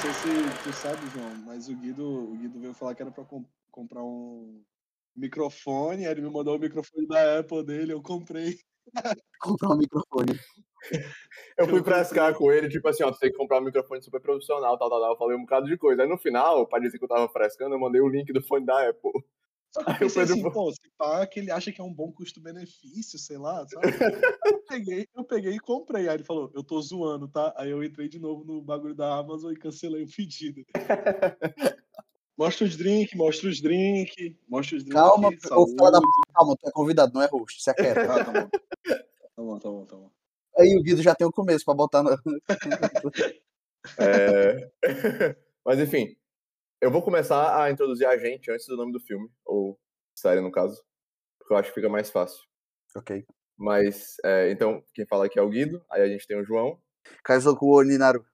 sei se tu sabe, João, mas o Guido, o Guido veio falar que era pra com- comprar um microfone, aí ele me mandou o microfone da Apple dele, eu comprei. Comprar um microfone. Eu fui Eu frescar com ele, tipo assim, ó, tu tem que comprar um microfone super profissional, tal, tal, tal. Eu falei um bocado de coisa. Aí no final, pra dizer que eu tava frescando, eu mandei o link do fone da Apple. Só que eu pensei assim, pô, se pá, que ele acha que é um bom custo-benefício, sei lá, sabe? eu, peguei, eu peguei e comprei. Aí ele falou, eu tô zoando, tá? Aí eu entrei de novo no bagulho da Amazon e cancelei o pedido. Mostra os drinks, mostra os drinks, mostra os drinks. Calma, fala da calma, tu é convidado, não é host, se aquieta. Ah, tá bom. Tá bom, tá bom, tá bom. Aí o Guido já tem o começo pra botar no. É... Mas enfim, eu vou começar a introduzir a gente antes do nome do filme, ou série no caso, porque eu acho que fica mais fácil. ok. Mas, é, então, quem fala aqui é o Guido, aí a gente tem o João, Kaizoku Oninaru.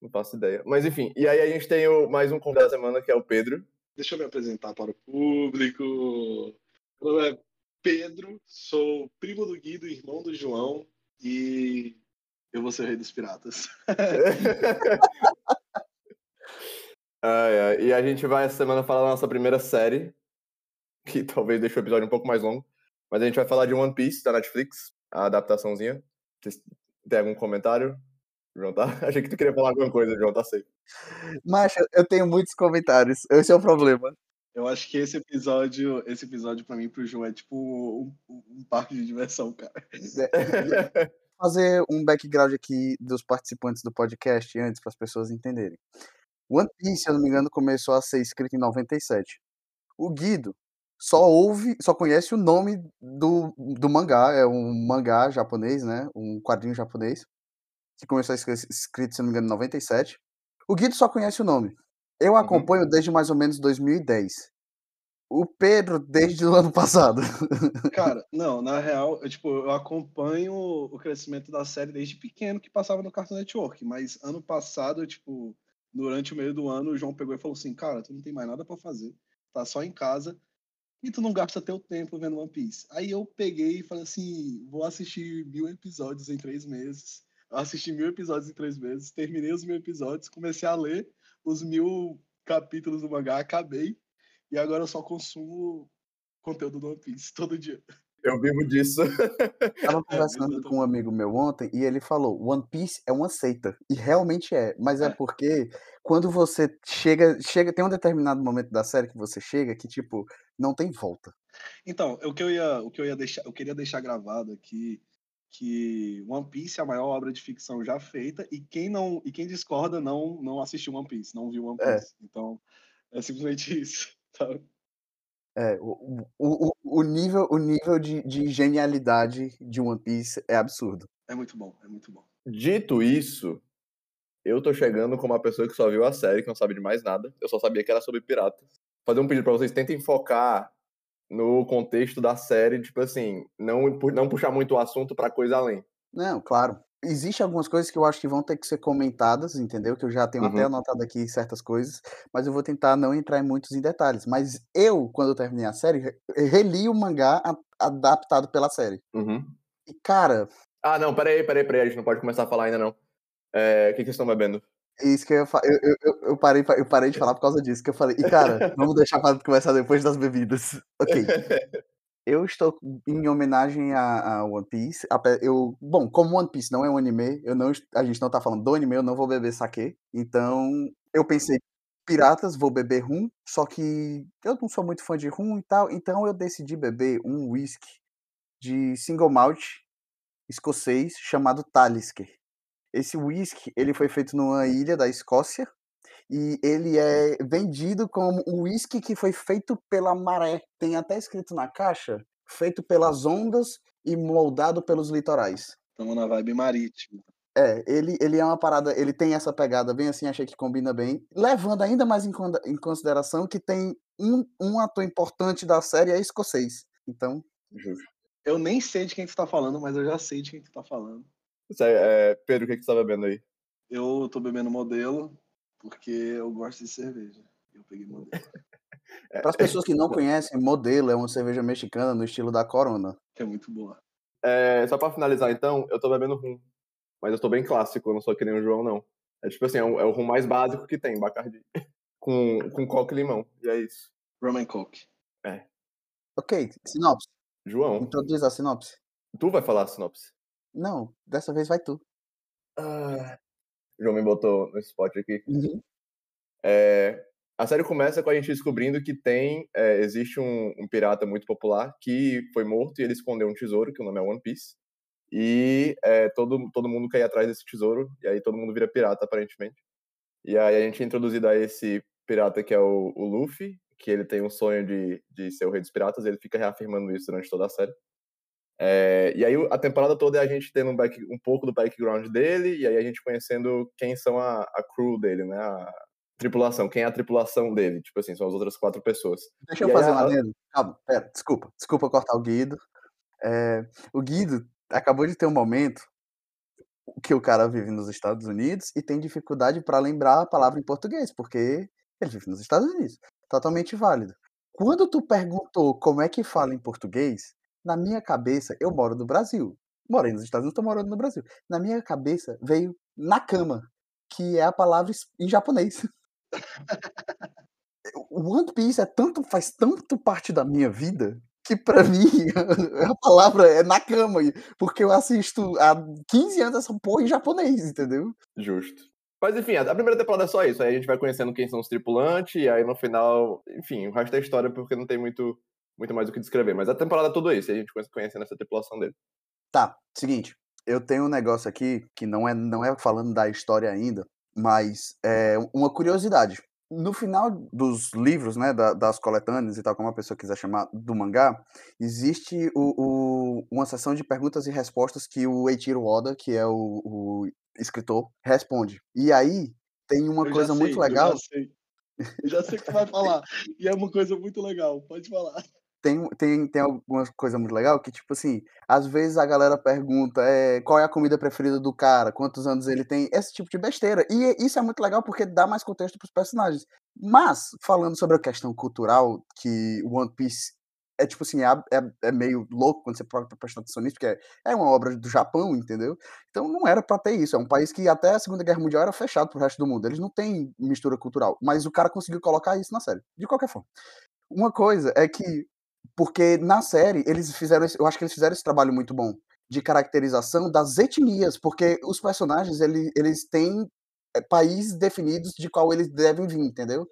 não faço ideia. Mas enfim, e aí a gente tem o, mais um convidado da semana, que é o Pedro. Deixa eu me apresentar para o público. Meu nome é Pedro, sou primo do Guido, irmão do João, e eu vou ser o rei dos piratas. Ai, ai, E a gente vai essa semana falar da nossa primeira série, que talvez deixe o episódio um pouco mais longo, mas a gente vai falar de One Piece da Netflix, a adaptaçãozinha. Vocês têm algum comentário? João tá? Achei que tu queria falar alguma coisa, João, tá safe. Mas eu tenho muitos comentários. Esse é o problema. Eu acho que esse episódio, esse episódio para mim, pro João, é tipo um, um- parque de diversão, cara. fazer um background aqui dos participantes do podcast antes para as pessoas entenderem. One Piece, se eu não me engano, começou a ser escrito em 97. O Guido só ouve, só conhece o nome do, do mangá, é um mangá japonês, né? Um quadrinho japonês que começou a ser escrito, se eu não me engano, em 97. O Guido só conhece o nome. Eu acompanho desde mais ou menos 2010. O Pedro desde o ano passado. Cara, não, na real, eu, tipo, eu acompanho o crescimento da série desde pequeno que passava no Cartoon Network, mas ano passado, tipo, durante o meio do ano, o João pegou e falou assim, cara, tu não tem mais nada pra fazer, tá só em casa e tu não gasta teu tempo vendo One Piece. Aí eu peguei e falei assim, vou assistir mil episódios em três meses. Eu assisti mil episódios em três meses, terminei os mil episódios, comecei a ler os mil capítulos do mangá, acabei, e agora eu só consumo conteúdo do One Piece todo dia. Eu vivo disso. Tava conversando com um amigo meu ontem e ele falou: One Piece é uma seita. E realmente é. Mas é É. porque quando você chega, chega, tem um determinado momento da série que você chega que, tipo, não tem volta. Então, o que eu ia, o que eu ia deixar, eu queria deixar gravado aqui que One Piece é a maior obra de ficção já feita e quem não e quem discorda não não assistiu One Piece, não viu One É. Piece. Então, é simplesmente isso. tá? É, o, o, o- nível, o nível de, de genialidade de One Piece é absurdo. É muito bom, é muito bom. Dito isso, eu tô chegando como uma pessoa que só viu a série, que não sabe de mais nada. Eu só sabia que era sobre piratas. Fazer um pedido pra vocês, tentem focar no contexto da série, tipo assim, não, não puxar muito o assunto pra coisa além. Não, claro. Existem algumas coisas que eu acho que vão ter que ser comentadas, entendeu? Que eu já tenho até Uhum. anotado aqui certas coisas, mas eu vou tentar não entrar em muitos em detalhes. Mas eu, quando eu terminei a série, re- reli o mangá adaptado pela série. Uhum. E, cara, Ah, não, peraí, peraí, peraí, a gente não pode começar a falar ainda não. É, o que, que vocês estão bebendo? isso que eu, fa- eu, eu, eu- parei, pa- eu parei de falar por causa disso, que eu falei, e cara, vamos deixar para conversar depois das bebidas. Ok. Eu estou em homenagem a, a One Piece. ape- Eu, bom, como One Piece não é um anime, eu não, a gente não tá falando do anime, eu não vou beber sake. Então, eu pensei, piratas, vou beber rum, só que eu não sou muito fã de rum e tal, então eu decidi beber um whisky de single malt escocês chamado Talisker. Esse whisky, ele foi feito numa ilha da Escócia e ele é vendido como um whisky que foi feito pela maré. Tem até escrito na caixa, feito pelas ondas e moldado pelos litorais. Estamos na vibe marítima. É, ele, ele é uma parada, ele tem essa pegada bem assim, achei que combina bem, levando ainda mais em, em consideração que tem um, um ator importante da série é escocês. Então, Justo. Eu nem sei de quem tu tá falando, mas eu já sei de quem tu tá falando. Aí, é, Pedro, o que, que você tá bebendo aí? Eu tô bebendo modelo porque eu gosto de cerveja. Eu peguei modelo. para as pessoas que não conhecem, Modelo é uma cerveja mexicana no estilo da Corona. Que é muito boa. É, só pra finalizar então, eu tô bebendo rum. Mas eu tô bem clássico, eu não sou que nem o João, não. É tipo assim, é, um, é o rum mais básico que tem, Bacardi. com, com coque e limão. E é isso. Rum and Coke. É. Ok, sinopse. João, Introduz a sinopse. tu vai falar a sinopse. Não, dessa vez vai tu. Ah, João me botou no spot aqui. Uhum. É, a série começa com a gente descobrindo que tem, é, existe um, um pirata muito popular que foi morto e ele escondeu um tesouro, que o nome é One Piece. E é, todo, todo mundo ir atrás desse tesouro, e aí todo mundo vira pirata, aparentemente. E aí a gente é introduzido a esse pirata que é o, o Luffy, que ele tem um sonho de, de ser o rei dos piratas, e ele fica reafirmando isso durante toda a série. É, e aí a temporada toda é a gente tendo um, back, um pouco do background dele, e aí a gente conhecendo quem são a, a crew dele, né? A tripulação, quem é a tripulação dele, tipo assim, são as outras quatro pessoas. Deixa eu E aí fazer um a- adendo. Calma, pera, desculpa. Desculpa cortar o Guido. É, o Guido acabou de ter um momento que o cara vive nos Estados Unidos e tem dificuldade para lembrar a palavra em português, porque ele vive nos Estados Unidos. Totalmente válido. Quando tu perguntou como é que fala em português, na minha cabeça, eu moro no Brasil. Morei nos Estados Unidos, tô morando no Brasil. Na minha cabeça veio nakama, que é a palavra em japonês. One Piece é tanto, faz tanto parte da minha vida que pra mim a palavra é nakama, porque eu assisto há 15 anos essa porra em japonês, entendeu? Justo. Mas enfim, a primeira temporada é só isso. Aí a gente vai conhecendo quem são os tripulantes, e aí no final, enfim, o resto é história porque não tem muito, muito mais o que descrever. Mas a temporada é tudo isso, e a gente conhece- conhecendo essa tripulação dele. Tá, seguinte, eu tenho um negócio aqui que não é, não é falando da história ainda, mas é uma curiosidade. No final dos livros, né, da- das coletâneas e tal, como a pessoa quiser chamar, do mangá, existe o, o- uma sessão de perguntas e respostas que o Eiichiro Oda, que é o, o escritor, responde. E aí tem uma Eu coisa muito sei, legal. Eu já sei. Eu já sei o que tu vai falar. E é uma coisa muito legal. Pode falar. Tem, tem, tem alguma coisa muito legal que, tipo assim, às vezes a galera pergunta é, qual é a comida preferida do cara, quantos anos ele tem, esse tipo de besteira. E isso é muito legal porque dá mais contexto pros personagens. Mas, falando sobre a questão cultural, que One Piece é tipo assim, é, é- é meio louco quando você para prestar atenção nisso, porque é, é uma obra do Japão, entendeu? Então não era pra ter isso. É um país que até a Segunda Guerra Mundial era fechado pro resto do mundo. Eles não têm mistura cultural. Mas o cara conseguiu colocar isso na série. De qualquer forma. Uma coisa é que porque na série eles fizeram, esse- eu acho que eles fizeram esse trabalho muito bom de caracterização das etnias, porque os personagens ele, eles têm é, países definidos de qual eles devem vir, entendeu?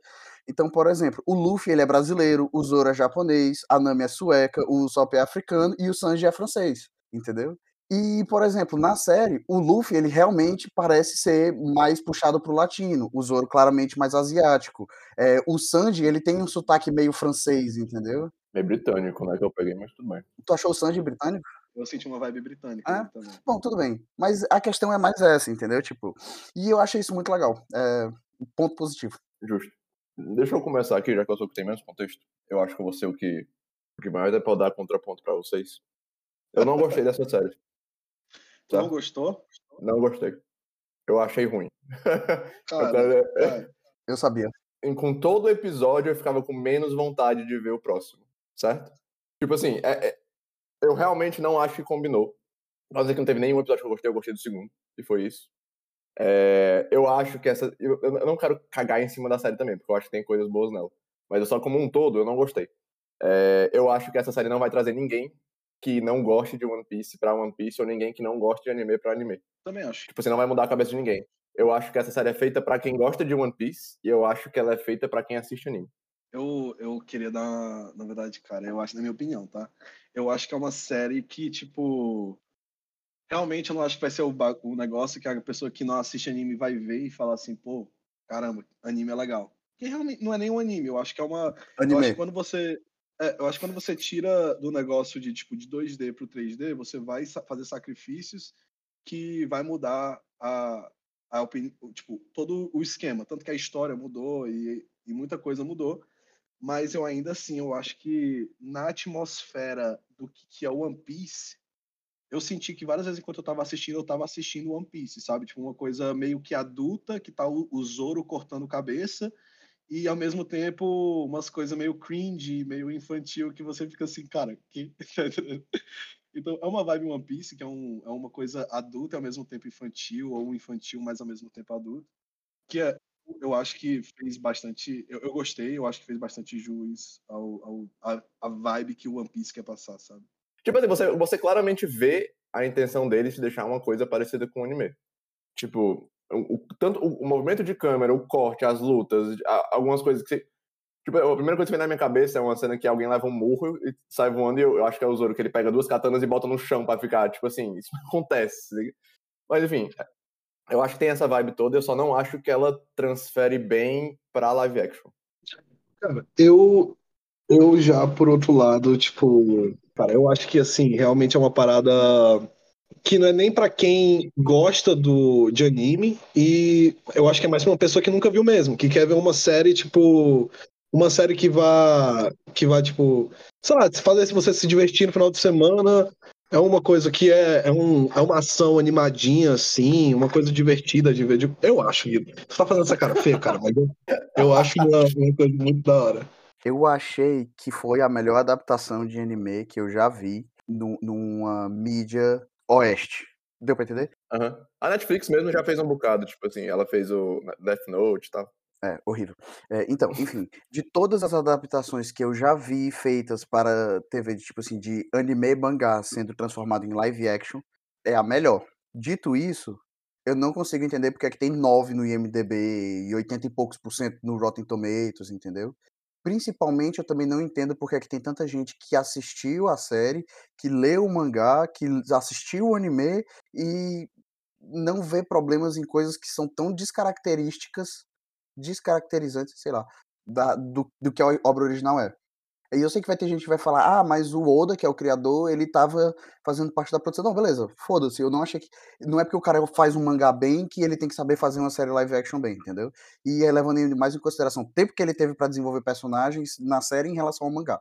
Então, por exemplo, o Luffy ele é brasileiro, o Zoro é japonês, a Nami é sueca, o Sop é africano e o Sanji é francês, entendeu? E, por exemplo, na série, o Luffy ele realmente parece ser mais puxado pro latino, o Zoro claramente mais asiático. É, o Sanji ele tem um sotaque meio francês, entendeu? Meio britânico, né, que eu peguei, mas tudo bem. Tu achou o Sanji britânico? Eu senti uma vibe britânica Ah? também. Bom, tudo bem. Mas a questão é mais essa, entendeu? Tipo, e eu achei isso muito legal. É um ponto positivo. Justo. Deixa eu começar aqui, já que eu sou o que tem menos contexto. Eu acho que eu vou ser o que, o que mais é pra dar contraponto pra vocês. Eu não gostei dessa série. Tu Tá? não gostou? Não gostei. Eu achei ruim. Cara. Eu sabia. em- com todo episódio eu ficava com menos vontade de ver o próximo, certo? Tipo assim, é- é- eu realmente não acho que combinou. Pra dizer que não teve nenhum episódio que eu gostei, eu gostei do segundo, e foi isso. É, eu acho que essa. Eu, eu não quero cagar em cima da série também, porque eu acho que tem coisas boas nela. Mas eu só como um todo, eu não gostei. É, eu acho que essa série não vai trazer ninguém que não goste de One Piece pra One Piece, ou ninguém que não goste de anime pra anime. Também acho. Tipo, você não vai mudar a cabeça de ninguém. Eu acho que essa série é feita pra quem gosta de One Piece, e eu acho que ela é feita pra quem assiste anime. Eu, eu queria dar, na verdade, cara, eu acho, na minha opinião, tá? Eu acho que é uma série que, tipo. Realmente eu não acho que vai ser o, o negócio que a pessoa que não assiste anime vai ver e falar assim, pô, caramba, anime é legal. Que realmente não é nem um anime, eu acho que é uma. Eu acho Anime. que quando você. é, eu acho que quando você tira do negócio de tipo de 2D pro 3D, você vai fazer sacrifícios que vai mudar a, a opinião, tipo, todo o esquema. Tanto que a história mudou e, e muita coisa mudou. Mas eu ainda assim, eu acho que na atmosfera do que, é One Piece, eu senti que várias vezes enquanto eu tava assistindo, eu tava assistindo One Piece, sabe? Tipo, uma coisa meio que adulta, que tá o, o Zoro cortando cabeça, e ao mesmo tempo umas coisas meio cringe, meio infantil, que você fica assim, cara, que. então é uma vibe One Piece, que é, um, é uma coisa adulta e ao mesmo tempo infantil, ou infantil, mas ao mesmo tempo adulto. Que é, eu acho que fez bastante. Eu, eu gostei, eu acho que fez bastante jus ao, ao a, a, vibe que o One Piece quer passar, sabe? Tipo assim, você, você claramente vê a intenção deles de deixar uma coisa parecida com o anime. Tipo, o, tanto o, o, movimento de câmera, o corte, as lutas, a, algumas coisas que você. Tipo, a primeira coisa que vem na minha cabeça é uma cena que alguém leva um murro e sai voando, e eu, eu acho que é o Zoro que ele pega duas katanas e bota no chão para ficar, tipo assim, isso acontece. Mas enfim, eu acho que tem essa vibe toda, eu só não acho que ela transfere bem pra live action. Cara, eu, eu já, por outro lado, tipo, cara, eu acho que assim, realmente é uma parada que não é nem para quem gosta do de anime e eu acho que é mais pra uma pessoa que nunca viu mesmo, que quer ver uma série tipo uma série que vá que vá tipo, sei lá, fazer se você se divertir no final de semana, é uma coisa que é, é, um, é uma ação animadinha, assim, uma coisa divertida de ver. Eu acho, Guido. Você tá fazendo essa cara feia, cara, mas eu, eu acho uma, uma coisa muito da hora. Eu achei que foi a melhor adaptação de anime que eu já vi no, numa mídia oeste. Deu pra entender? Uhum. A Netflix mesmo já fez um bocado, tipo assim, ela fez o Death Note e tal. É, horrível. É, então, enfim, de todas as adaptações que eu já vi feitas para TV, de, tipo assim, de anime e mangá sendo transformado em live action, é a melhor. Dito isso, eu não consigo entender porque é que tem 9 no IMDB e 80 e poucos por cento no Rotten Tomatoes, entendeu? Principalmente eu também não entendo porque é que tem tanta gente que assistiu a série, que leu o mangá, que assistiu o anime e não vê problemas em coisas que são tão descaracterísticas descaracterizantes, sei lá, da, do, do que a obra original é. E eu sei que vai ter gente que vai falar, ah, mas o Oda, que é o criador, ele tava fazendo parte da produção. Não, beleza, foda-se, eu não achei que. Não é porque o cara faz um mangá bem que ele tem que saber fazer uma série live action bem, entendeu? E é levando mais em consideração o tempo que ele teve para desenvolver personagens na série em relação ao mangá.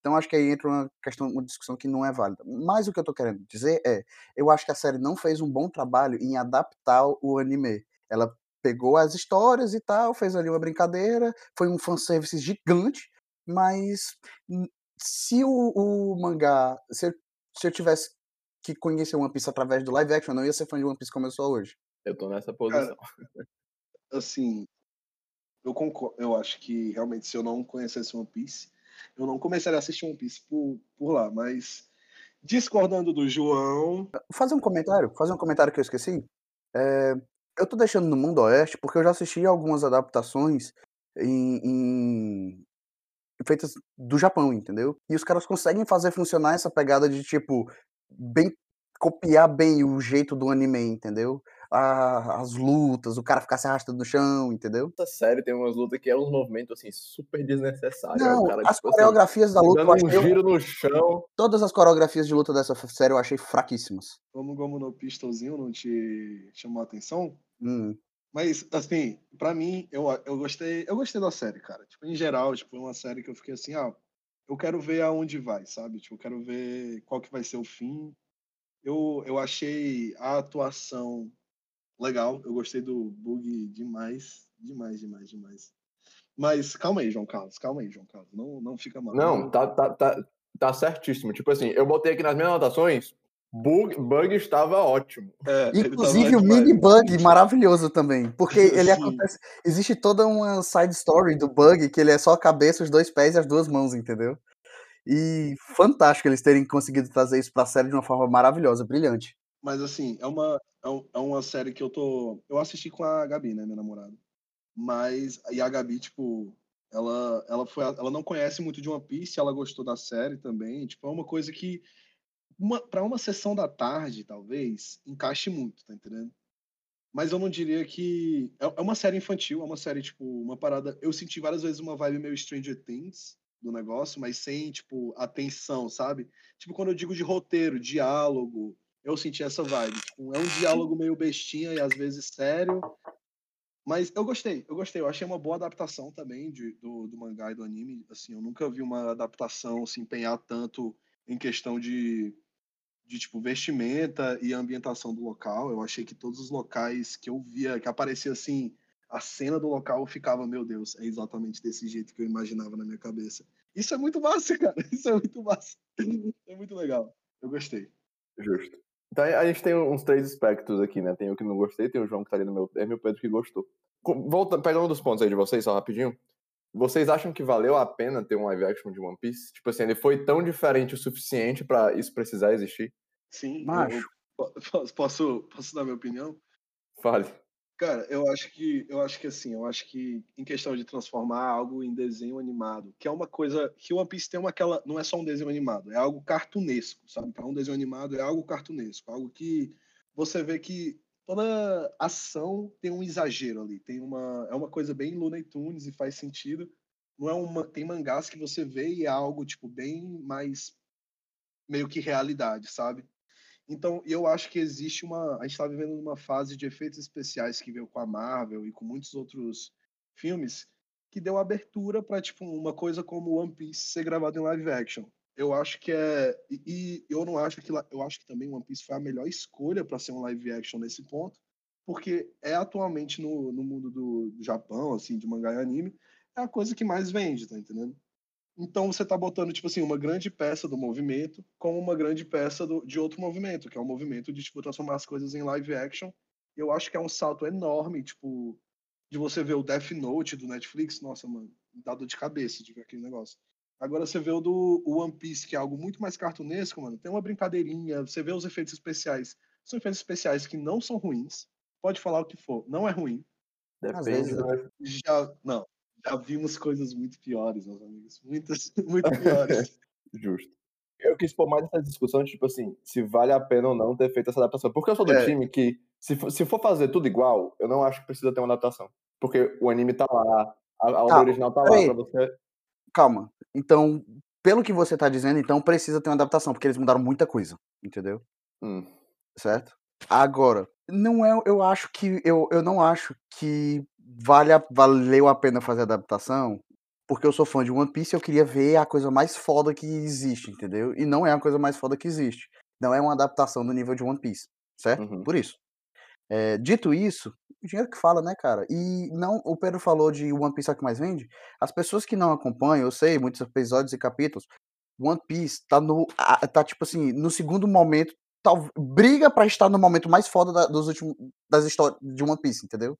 Então acho que aí entra uma questão, uma discussão que não é válida. Mas o que eu tô querendo dizer é, eu acho que a série não fez um bom trabalho em adaptar o anime. Ela pegou as histórias e tal, fez ali uma brincadeira, foi um fanservice gigante, mas se o, o mangá, se eu, se eu tivesse que conhecer One Piece através do live action, eu não ia ser fã de One Piece como eu sou hoje. Eu tô nessa posição. Cara, assim, eu concordo, eu acho que realmente se eu não conhecesse One Piece, eu não começaria a assistir One Piece por, por lá, mas discordando do João. Fazer um comentário, fazer um comentário que eu esqueci. É, eu tô deixando no Mundo Oeste porque eu já assisti algumas adaptações em, em... feitas do Japão, entendeu? E os caras conseguem fazer funcionar essa pegada de tipo bem copiar bem o jeito do anime, entendeu? A, as lutas, o cara ficar se arrastando no chão, entendeu? Essa série tem umas lutas que é uns movimentos assim super desnecessários. Não, cara, as tipo, assim, coreografias assim, da luta, eu achei um giro no chão. Todas as coreografias de luta dessa série eu achei fraquíssimas. Como Gomu no Pistolzinho não te chamou a atenção? Hum. Mas, assim, pra mim, eu, eu gostei. Eu gostei da série, cara. Tipo, em geral, tipo, uma série que eu fiquei assim, ah, eu quero ver aonde vai, sabe? Tipo, eu quero ver qual que vai ser o fim. Eu, eu achei a atuação legal. Eu gostei do Bug demais. Demais, demais, demais. Mas calma aí, João Carlos. Calma aí, João Carlos. Não, não fica mal. Não, tá, tá, tá, tá certíssimo. Tipo assim, eu botei aqui nas minhas anotações Bug, bug estava ótimo. É, Inclusive o mini bug maravilhoso também, porque ele acontece. Existe toda uma side story do bug que ele é só a cabeça, os dois pés e as duas mãos, entendeu? E fantástico eles terem conseguido trazer isso para a série de uma forma maravilhosa, brilhante. Mas assim, é uma, é, é uma série que eu tô. Eu assisti com a Gabi, né, minha namorada. Mas. E a Gabi, tipo, ela, ela, foi, ela não conhece muito de One Piece, ela gostou da série também. Tipo, é uma coisa que para uma sessão da tarde, talvez, encaixe muito, tá entendendo? Mas eu não diria que. É, é uma série infantil, é uma série, tipo, uma parada. Eu senti várias vezes uma vibe meio Stranger Things do negócio, mas sem, tipo, atenção, sabe? Tipo, quando eu digo de roteiro, diálogo, eu senti essa vibe. Tipo, é um diálogo meio bestinha e às vezes sério. Mas eu gostei, eu gostei. Eu achei uma boa adaptação também de, do, do mangá e do anime. Assim, eu nunca vi uma adaptação se empenhar tanto em questão de de tipo vestimenta e ambientação do local. Eu achei que todos os locais que eu via, que aparecia assim, a cena do local ficava, meu Deus, é exatamente desse jeito que eu imaginava na minha cabeça. Isso é muito massa, cara. Isso é muito massa. É muito legal. Eu gostei. Justo. Então a gente tem uns três aspectos aqui, né? Tem o que não gostei, tem o João que tá ali no meu termo e o Pedro que gostou. volta, pegando um dos pontos aí de vocês, só rapidinho. Vocês acham que valeu a pena ter um live action de One Piece? Tipo assim, ele foi tão diferente o suficiente para isso precisar existir? Sim, Macho. eu- posso, posso, posso dar minha opinião? Fale. Cara, eu acho que eu acho que assim, eu acho que em questão de transformar algo em desenho animado, que é uma coisa que One Piece tem uma aquela, não é só um desenho animado, é algo cartunesco, sabe? Para um desenho animado é algo cartunesco, algo que você vê que toda ação tem um exagero ali, tem uma é uma coisa bem Looney Tunes e faz sentido. Não é uma tem mangás que você vê e é algo tipo bem mais meio que realidade, sabe? Então, eu acho que existe uma. A gente está vivendo numa fase de efeitos especiais que veio com a Marvel e com muitos outros filmes, que deu abertura para tipo uma coisa como One Piece ser gravado em live action. Eu acho que é e, e eu não acho que eu acho que também One Piece foi a melhor escolha para ser um live action nesse ponto, porque é atualmente no, no mundo do, do Japão, assim, de mangá e anime, é a coisa que mais vende, tá entendendo? Então você está botando, tipo assim, uma grande peça do movimento com uma grande peça do- de outro movimento, que é o movimento de, tipo, transformar as coisas em live action. Eu acho que é um salto enorme, tipo, de você ver o Death Note do Netflix, nossa, mano, dá dor de cabeça de ver aquele negócio. Agora você vê o do One Piece, que é algo muito mais cartunesco, mano, tem uma brincadeirinha, você vê os efeitos especiais. São efeitos especiais que não são ruins, pode falar o que for, não é ruim. Depende vezes, do- Já, não, já vimos coisas muito piores, meus amigos, muitas, muito piores. Justo. Eu quis pôr mais essa discussão de, tipo assim, se vale a pena ou não ter feito essa adaptação. Porque eu sou do É. time que, se for, se for fazer tudo igual, eu não acho que precisa ter uma adaptação. Porque o anime tá lá, a, a obra original tá lá pra você. Calma. Então, pelo que você tá dizendo, então precisa ter uma adaptação, porque eles mudaram muita coisa, entendeu? Hum, certo? Agora, não é, eu acho que eu, eu não acho que vale a- valeu a pena fazer a adaptação, porque eu sou fã de One Piece e eu queria ver a coisa mais foda que existe, entendeu? E não é a coisa mais foda que existe. Não é uma adaptação do nível de One Piece, certo? Uhum. Por isso. É, dito isso, o dinheiro que fala, né, cara? E não, o Pedro falou de One Piece é o que mais vende. As pessoas que não acompanham, eu sei, muitos episódios e capítulos, One Piece tá no, tá tipo assim, no segundo momento, tal, briga pra estar no momento mais foda da- dos últimos das histórias de One Piece, entendeu?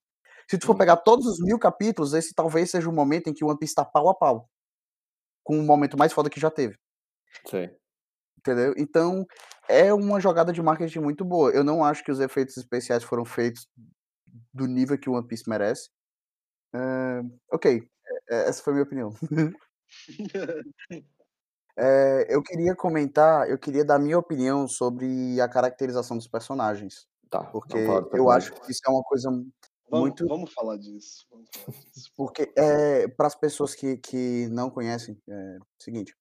Se tu for Uhum. pegar todos os mil capítulos, esse talvez seja o momento em que One Piece tá pau a pau com o momento mais foda que já teve. sei. Entendeu? Então, é uma jogada de marketing muito boa. Eu não acho que os efeitos especiais foram feitos do nível que o One Piece merece. Eh, ok, eh, essa foi a minha opinião. Eh, eu queria comentar, eu queria dar minha opinião sobre a caracterização dos personagens. Tá. Porque eu acho que isso é uma coisa. Vamos, Muito- vamos falar disso. Vamos falar disso. Porque, é, para as pessoas que, que não conhecem, é o seguinte: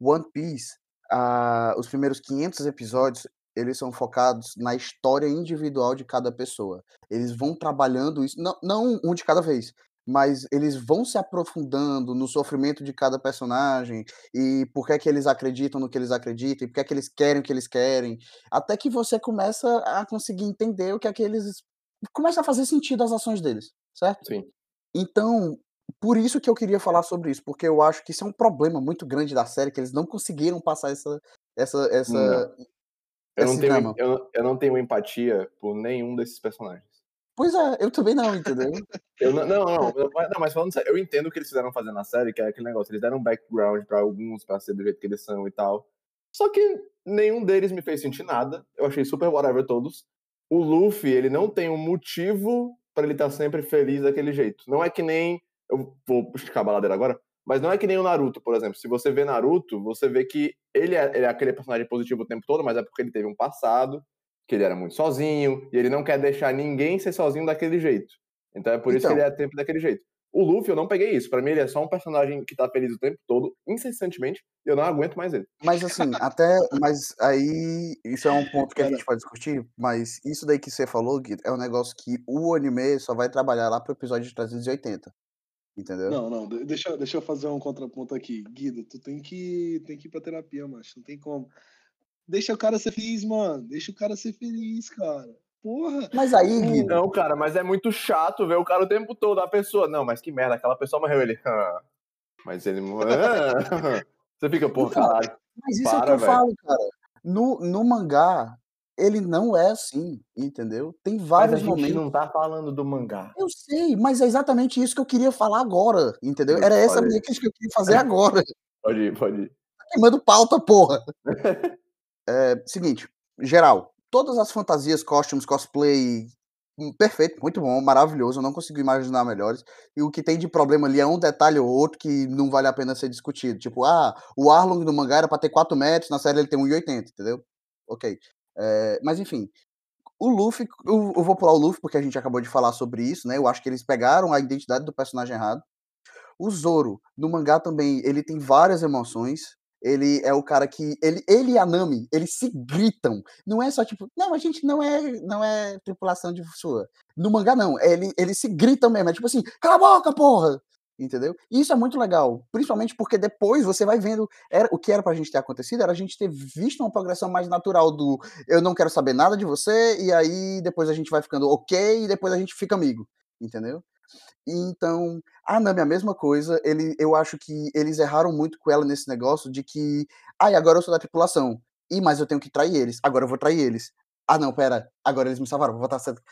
One Piece, ah, os primeiros 500 episódios, eles são focados na história individual de cada pessoa. Eles vão trabalhando isso, não, não um de cada vez, mas eles vão se aprofundando no sofrimento de cada personagem e por que é que eles acreditam no que eles acreditam e por que é que eles querem o que eles querem, até que você começa a conseguir entender o que é que eles começa a fazer sentido as ações deles, certo? Sim. Então, por isso que eu queria falar sobre isso, porque eu acho que isso é um problema muito grande da série, que eles não conseguiram passar essa essa essa Não. Eu não, tenho, eu, não- eu não tenho empatia por nenhum desses personagens. Pois é, eu também não, entendeu? Eu não, não, não, não, mas falando sério, eu entendo o que eles fizeram fazer na série, que é aquele negócio, eles deram um background pra alguns, pra ser do jeito que eles são e tal. Só que nenhum deles me fez sentir nada. Eu achei super whatever todos. O Luffy, ele não tem um motivo pra ele estar sempre feliz daquele jeito. Não é que nem. Eu vou esticar a baladeira agora, mas não é que nem o Naruto, por exemplo. Se você vê Naruto, você vê que ele é, ele é aquele personagem positivo o tempo todo, mas é porque ele teve um passado, que ele era muito sozinho, e ele não quer deixar ninguém ser sozinho daquele jeito. Então é por isso que Então. ele é sempre daquele jeito. O Luffy, eu não peguei isso. Pra mim, ele é só um personagem que tá feliz o tempo todo, incessantemente, e eu não aguento mais ele. Mas assim, até. Mas aí. Isso é um ponto que a gente pode discutir. Mas isso daí que você falou, Gui, é um negócio que o anime só vai trabalhar lá pro episódio de 380. Entendeu? Não, não, de- deixa, deixa eu fazer um contraponto aqui. Guido, tu tem que, tem que ir pra terapia, macho. Não tem como. Deixa o cara ser feliz, mano. Deixa o cara ser feliz, cara. Porra. Mas aí, Gui, Não, cara, mas é muito chato ver o cara o tempo todo, a pessoa. Não, mas que merda, aquela pessoa morreu ele. "Ah, mas ele morreu. Você fica, porra, Então, caralho. Mas isso é o que Para, eu velho. falo, cara. No, no mangá, ele não é assim, entendeu? Tem Mas a vários gente momentos. não tá falando do mangá. Eu sei, mas é exatamente isso que eu queria falar agora, entendeu? Putz, Era essa a falei. minha que eu queria fazer agora. Pode ir, pode ir. Tá queimando pauta, porra. É, seguinte, geral, todas as fantasias, costumes, cosplay, hum, perfeito, muito bom, maravilhoso, eu não consigo imaginar melhores. E o que tem de problema ali é um detalhe ou outro que não vale a pena ser discutido. Tipo, ah, o Arlong no mangá era pra ter 4 metros, na série ele tem 1,80, entendeu? Ok. É, mas enfim, o Luffy, eu, eu vou pular o Luffy porque a gente acabou de falar sobre isso, né? Eu acho que eles pegaram a identidade do personagem errado. O Zoro, no mangá também, ele tem várias emoções. Ele é o cara que. Ele, ele e a Nami, eles se gritam. Não é só tipo, não, a gente não é, não é tripulação de sua. No mangá, não. Ele, eles se gritam mesmo. É tipo assim, cala a boca, porra! Entendeu? E isso é muito legal. Principalmente porque depois você vai vendo. Era, o que era pra gente ter acontecido era a gente ter visto uma progressão mais natural do eu não quero saber nada de você, e aí depois a gente vai ficando ok, e depois a gente fica amigo. Entendeu? Então, a Nami é a mesma coisa. Ele, eu acho que eles erraram muito com ela nesse negócio de que, ai, agora eu sou da tripulação. Ih, mas eu tenho que trair eles. Agora eu vou trair eles. Ah, não, pera. Agora eles me salvaram, vou votar certo.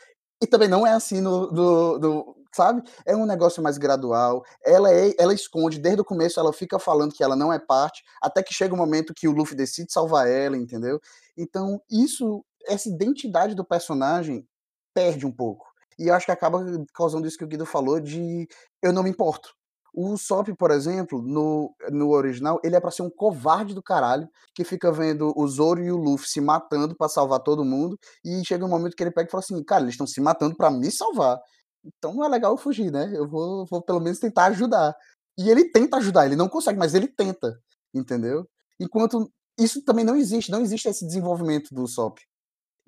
E também não é assim no, no- sabe? É um negócio mais gradual. Ela é, ela esconde desde o começo, ela fica falando que ela não é parte, até que chega o momento que o Luffy decide salvar ela, entendeu? Então, isso, essa identidade do personagem perde um pouco. E eu acho que acaba causando isso que o Guido falou de eu não me importo. O Sop, por exemplo, no, no original, ele é pra ser um covarde do caralho, que fica vendo o Zoro e o Luffy se matando pra salvar todo mundo, e chega um momento que ele pega e fala assim, cara, eles estão se matando pra me salvar. Então não é legal eu fugir, né? Eu vou, vou pelo menos tentar ajudar. E ele tenta ajudar, ele não consegue, mas ele tenta, entendeu? Enquanto isso também não existe, não existe esse desenvolvimento do Sop.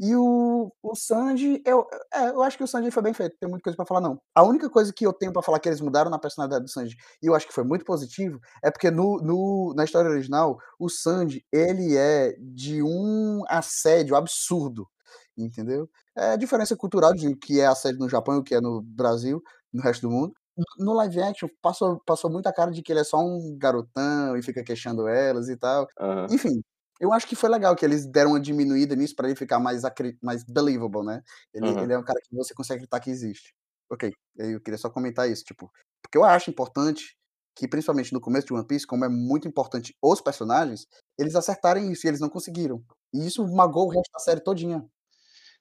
E o, o Sanji, eu, é, eu acho que o Sanji foi bem feito, tem muita coisa pra falar, não. A única coisa que eu tenho pra falar que eles mudaram na personalidade do Sanji, e eu acho que foi muito positivo, é porque no, no, na história original, o Sanji, ele é de um assédio absurdo, entendeu? É a diferença cultural de que é assédio no Japão e o que é no Brasil, no resto do mundo. No- live action, passou, passou muita cara de que ele é só um garotão e fica queixando elas e tal. Aham. Enfim, eu acho que foi legal que eles deram uma diminuída nisso pra ele ficar mais, mais believable, né? Ele, Aham. ele é um cara que você consegue acreditar que existe. Ok, eu queria só comentar isso, tipo, porque eu acho importante que, principalmente no começo de One Piece, como é muito importante os personagens, eles acertarem isso e eles não conseguiram. E isso magoou o resto da série todinha.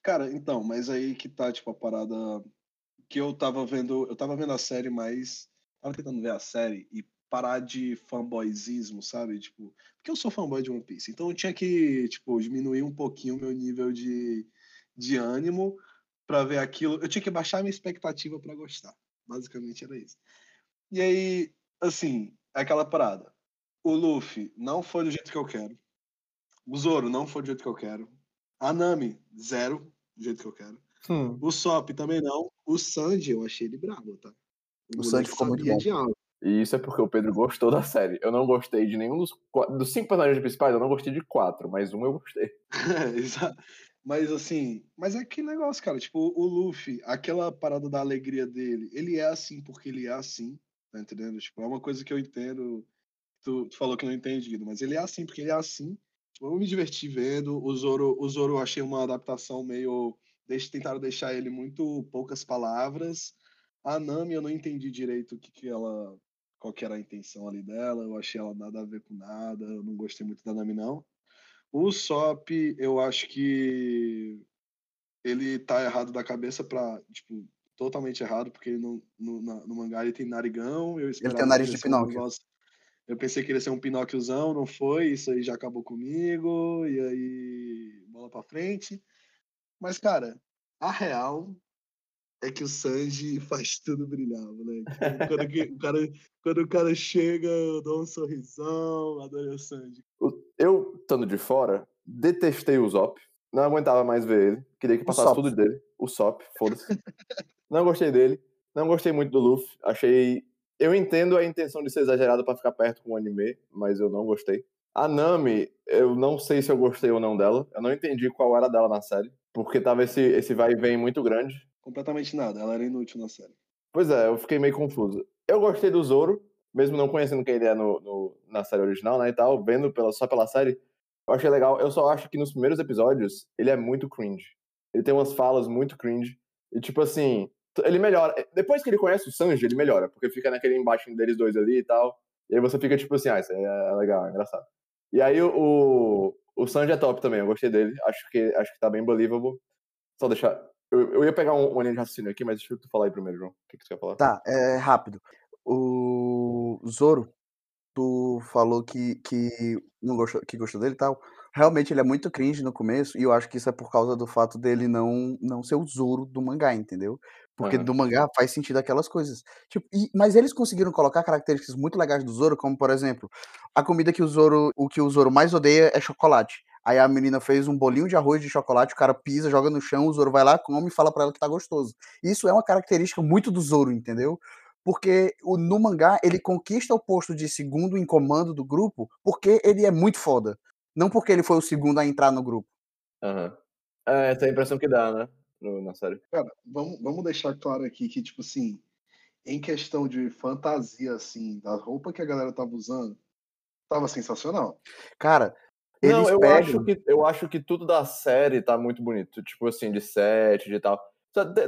Cara, então, mas aí que tá, tipo, a parada que eu tava vendo, eu tava vendo a série, mas tava tentando ver a série e parar de fanboyzismo, sabe? Tipo, porque eu sou fanboy de One Piece, então eu tinha que, tipo, diminuir um pouquinho o meu nível de, de ânimo pra ver aquilo. Eu tinha que baixar minha expectativa pra gostar. Basicamente era isso. E aí, assim, é aquela parada. O Luffy não foi do jeito que eu quero. O Zoro não foi do jeito que eu quero. A Nami, zero do jeito que eu quero. Hum. O Sop também não. O Sanji, eu achei ele brabo, tá? O Sanji moleque ficou muito bom. E isso é porque o Pedro gostou da série. Eu não gostei de nenhum dos, dos cinco personagens principais, eu não gostei de quatro, mas um eu gostei. Exato. Mas assim, mas é que negócio, cara. Tipo, o Luffy, aquela parada da alegria dele, ele é assim porque ele é assim, tá entendendo? Tipo, é uma coisa que eu entendo. Tu, tu falou que não entende, Guido, mas ele é assim porque ele é assim. Tipo, eu me diverti vendo. O Zoro, o Zoro eu achei uma adaptação meio. Tentaram deixar ele muito poucas palavras. A Nami eu não entendi direito o que, que ela. Qual que era a intenção ali dela. Eu achei ela nada a ver com nada. Eu não gostei muito da Nami, não. O Sop, eu acho que ele tá errado da cabeça pra, tipo, totalmente errado, porque ele não, no, na- no mangá ele tem narigão, eu esperava tem o nariz de um Pinóquio. negócio- Eu pensei que ele ia ser um Pinóquiozão, não foi, isso aí já acabou comigo, e aí bola pra frente. Mas, cara, a real é que o Sanji faz tudo brilhar, moleque. Quando, que- o cara, quando o cara chega, eu dou um sorrisão, adorei o Sanji. Eu, estando de fora, detestei o Zop. Não aguentava mais ver ele. Queria que passasse tudo dele. O Sop, foda-se. não gostei dele. Não gostei muito do Luffy. Achei. Eu entendo a intenção de ser exagerado pra ficar perto com o anime, mas eu não gostei. A Nami, eu não sei se eu gostei ou não dela. Eu não entendi qual era dela na série. Porque tava esse, esse vai e vem muito grande. Completamente nada, ela era inútil na série. Pois é, eu fiquei meio confuso. Eu gostei do Zoro, mesmo não conhecendo quem ele é no, no- na série original, né, e tal, vendo pela, só pela série, Eu achei legal. Eu só acho que nos primeiros episódios ele é muito cringe. Ele tem umas falas muito cringe. E tipo assim, ele melhora. Depois que ele conhece o Sanji, ele melhora, porque fica naquele embate deles dois ali e tal. E aí você fica tipo assim, ah, isso aí é legal, é engraçado. E aí o, o Sanji é top também, eu gostei dele. Acho que, acho que tá bem believable. Só deixar. Eu, eu ia pegar um, uma linha de raciocínio aqui, mas deixa eu falar aí primeiro, João. O que, que você quer falar? Tá, é rápido. O Zoro, tu falou que, que não gostou, que gostou dele e tal. Realmente ele é muito cringe no começo, e eu acho que isso é por causa do fato dele não, não ser o Zoro do mangá, entendeu? Porque Aham. do mangá faz sentido aquelas coisas. Tipo, e- mas eles conseguiram colocar características muito legais do Zoro, como por exemplo, a comida que o Zoro, o que o Zoro mais odeia é chocolate. Aí a menina fez um bolinho de arroz de chocolate, o cara pisa, joga no chão, o Zoro vai lá, come e fala pra ela que tá gostoso. Isso é uma característica muito do Zoro, entendeu? Porque o- no mangá ele conquista o posto de segundo em comando do grupo porque ele é muito foda. Não porque ele foi o segundo a entrar no grupo. Aham. É, essa é a impressão que dá, né? No- na série. Cara, vamos, vamos deixar claro aqui que, tipo assim, em questão de fantasia, assim, da roupa que a galera tava usando, tava sensacional. Cara, Não, eu pegam. acho, que, eu acho que tudo da série tá muito bonito. Tipo assim, de set, de tal.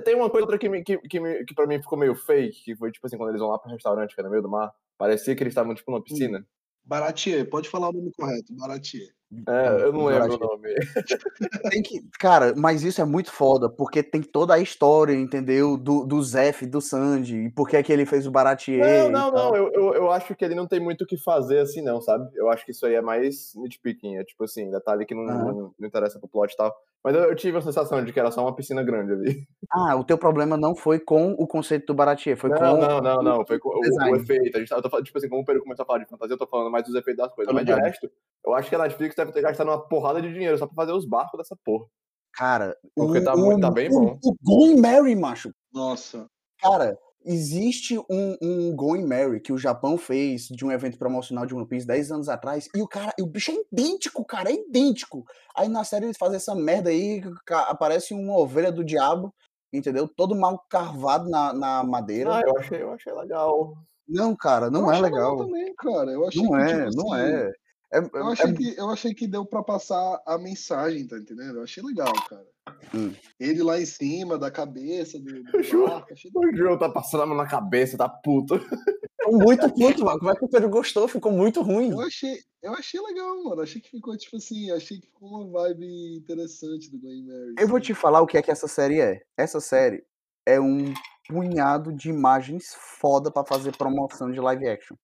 Tem uma coisa outra que, me, que, que, me, que pra mim ficou meio fake, que foi tipo assim, quando eles vão lá pro restaurante, que é no meio do mar, parecia que eles estavam tipo numa piscina. Baratier, pode falar o nome correto, Baratier. É, eu não lembro o nome. Tem que, cara, mas isso é muito foda, porque tem toda a história, entendeu? Do, do Zef, do Sandy, e por que é que ele fez o Baratier. Não, não, não. Eu, eu, eu acho que ele não tem muito o que fazer assim, não, sabe? Eu acho que isso aí é mais nitpicking. É tipo assim, detalhe que não, Aham. não, não interessa pro plot e tal. Mas eu, eu tive a sensação de que era só uma piscina grande ali. Ah, o teu problema não foi com o conceito do Baratier, foi não, com não, não, não. Foi com o, o design. efeito. A gente, tá- eu tô falando, tipo assim, como o Pedro começou a falar de fantasia, eu tô falando mais dos efeitos das coisas. Mas de resto, eu acho que a Netflix deve ter gastado uma porrada de dinheiro só pra fazer os barcos dessa porra. Cara, Porque o, tá muito- tá bem o- bom. O Going Mary, macho. Nossa, Cara, existe um, um Going Mary que o Japão fez de um evento promocional de One Piece 10 anos atrás, e o cara, e o bicho é idêntico, cara, é idêntico. Aí na série eles fazem essa merda aí, aparece uma ovelha do diabo, entendeu? Todo mal carvado na, na madeira. Ah, eu achei, eu achei legal. Não, cara, não eu é legal. também, cara. Eu achei Não que, é, tipo não assim, é. É- Eu é- achei, é- que, eu achei que deu pra passar a mensagem, tá entendendo? Eu achei legal, cara. Hum. Ele lá em cima da cabeça do, do barco. Achei... O João tá passando a mão na cabeça, tá puto. Ficou muito puto, mano. Como é que o Pedro gostou? Ficou muito ruim. Eu achei, eu achei legal, mano. Achei que ficou, tipo assim, achei que ficou uma vibe interessante do Glenn Mary. Eu vou te falar o que é que essa série é. Essa série é um punhado de imagens foda pra fazer promoção de live action.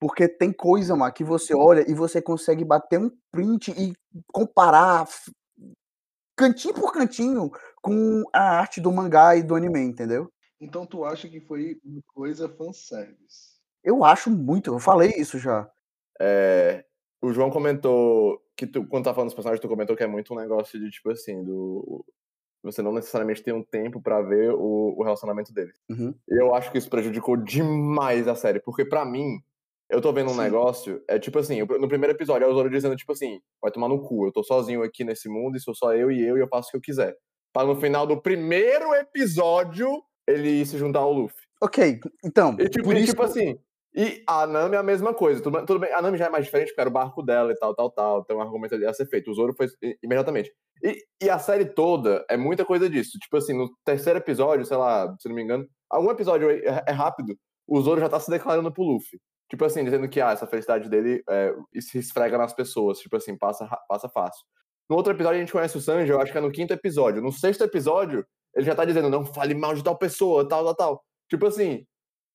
Porque tem coisa, mano, que você olha e você consegue bater um print e comparar cantinho por cantinho com a arte do mangá e do anime, entendeu? Então tu acha que foi uma coisa fanservice? Eu acho muito, eu falei isso já. É, o João comentou que tu, quando tá falando dos personagens, tu comentou que é muito um negócio de tipo assim, do. Você não necessariamente tem um tempo pra ver o, o relacionamento deles. Uhum. Eu acho que isso prejudicou demais a série, porque pra mim, eu tô vendo um Sim. negócio, é tipo assim, no primeiro episódio, é o Zoro dizendo, tipo assim, vai tomar no cu, eu tô sozinho aqui nesse mundo e sou só eu e eu e eu faço o que eu quiser. Pra no final do primeiro episódio, ele se juntar ao Luffy. Ok, então, E tipo, e, tipo assim, e a Nami é a mesma coisa. Tudo, bem- tudo bem, a Nami já é mais diferente, porque era o barco dela e tal, tal, tal. Tem um argumento ali a ser feito. O Zoro foi imediatamente. E, e a série toda é muita coisa disso. Tipo assim, no terceiro episódio, sei lá, se não me engano, algum episódio é, é rápido, o Zoro já tá se declarando pro Luffy. Tipo assim, dizendo que ah, essa felicidade dele é, se esfrega nas pessoas. Tipo assim, passa, passa fácil. No outro episódio a gente conhece o Sanji, eu acho que é no quinto episódio. No sexto episódio, ele já tá dizendo, não fale mal de tal pessoa, tal, tal, tal. Tipo assim,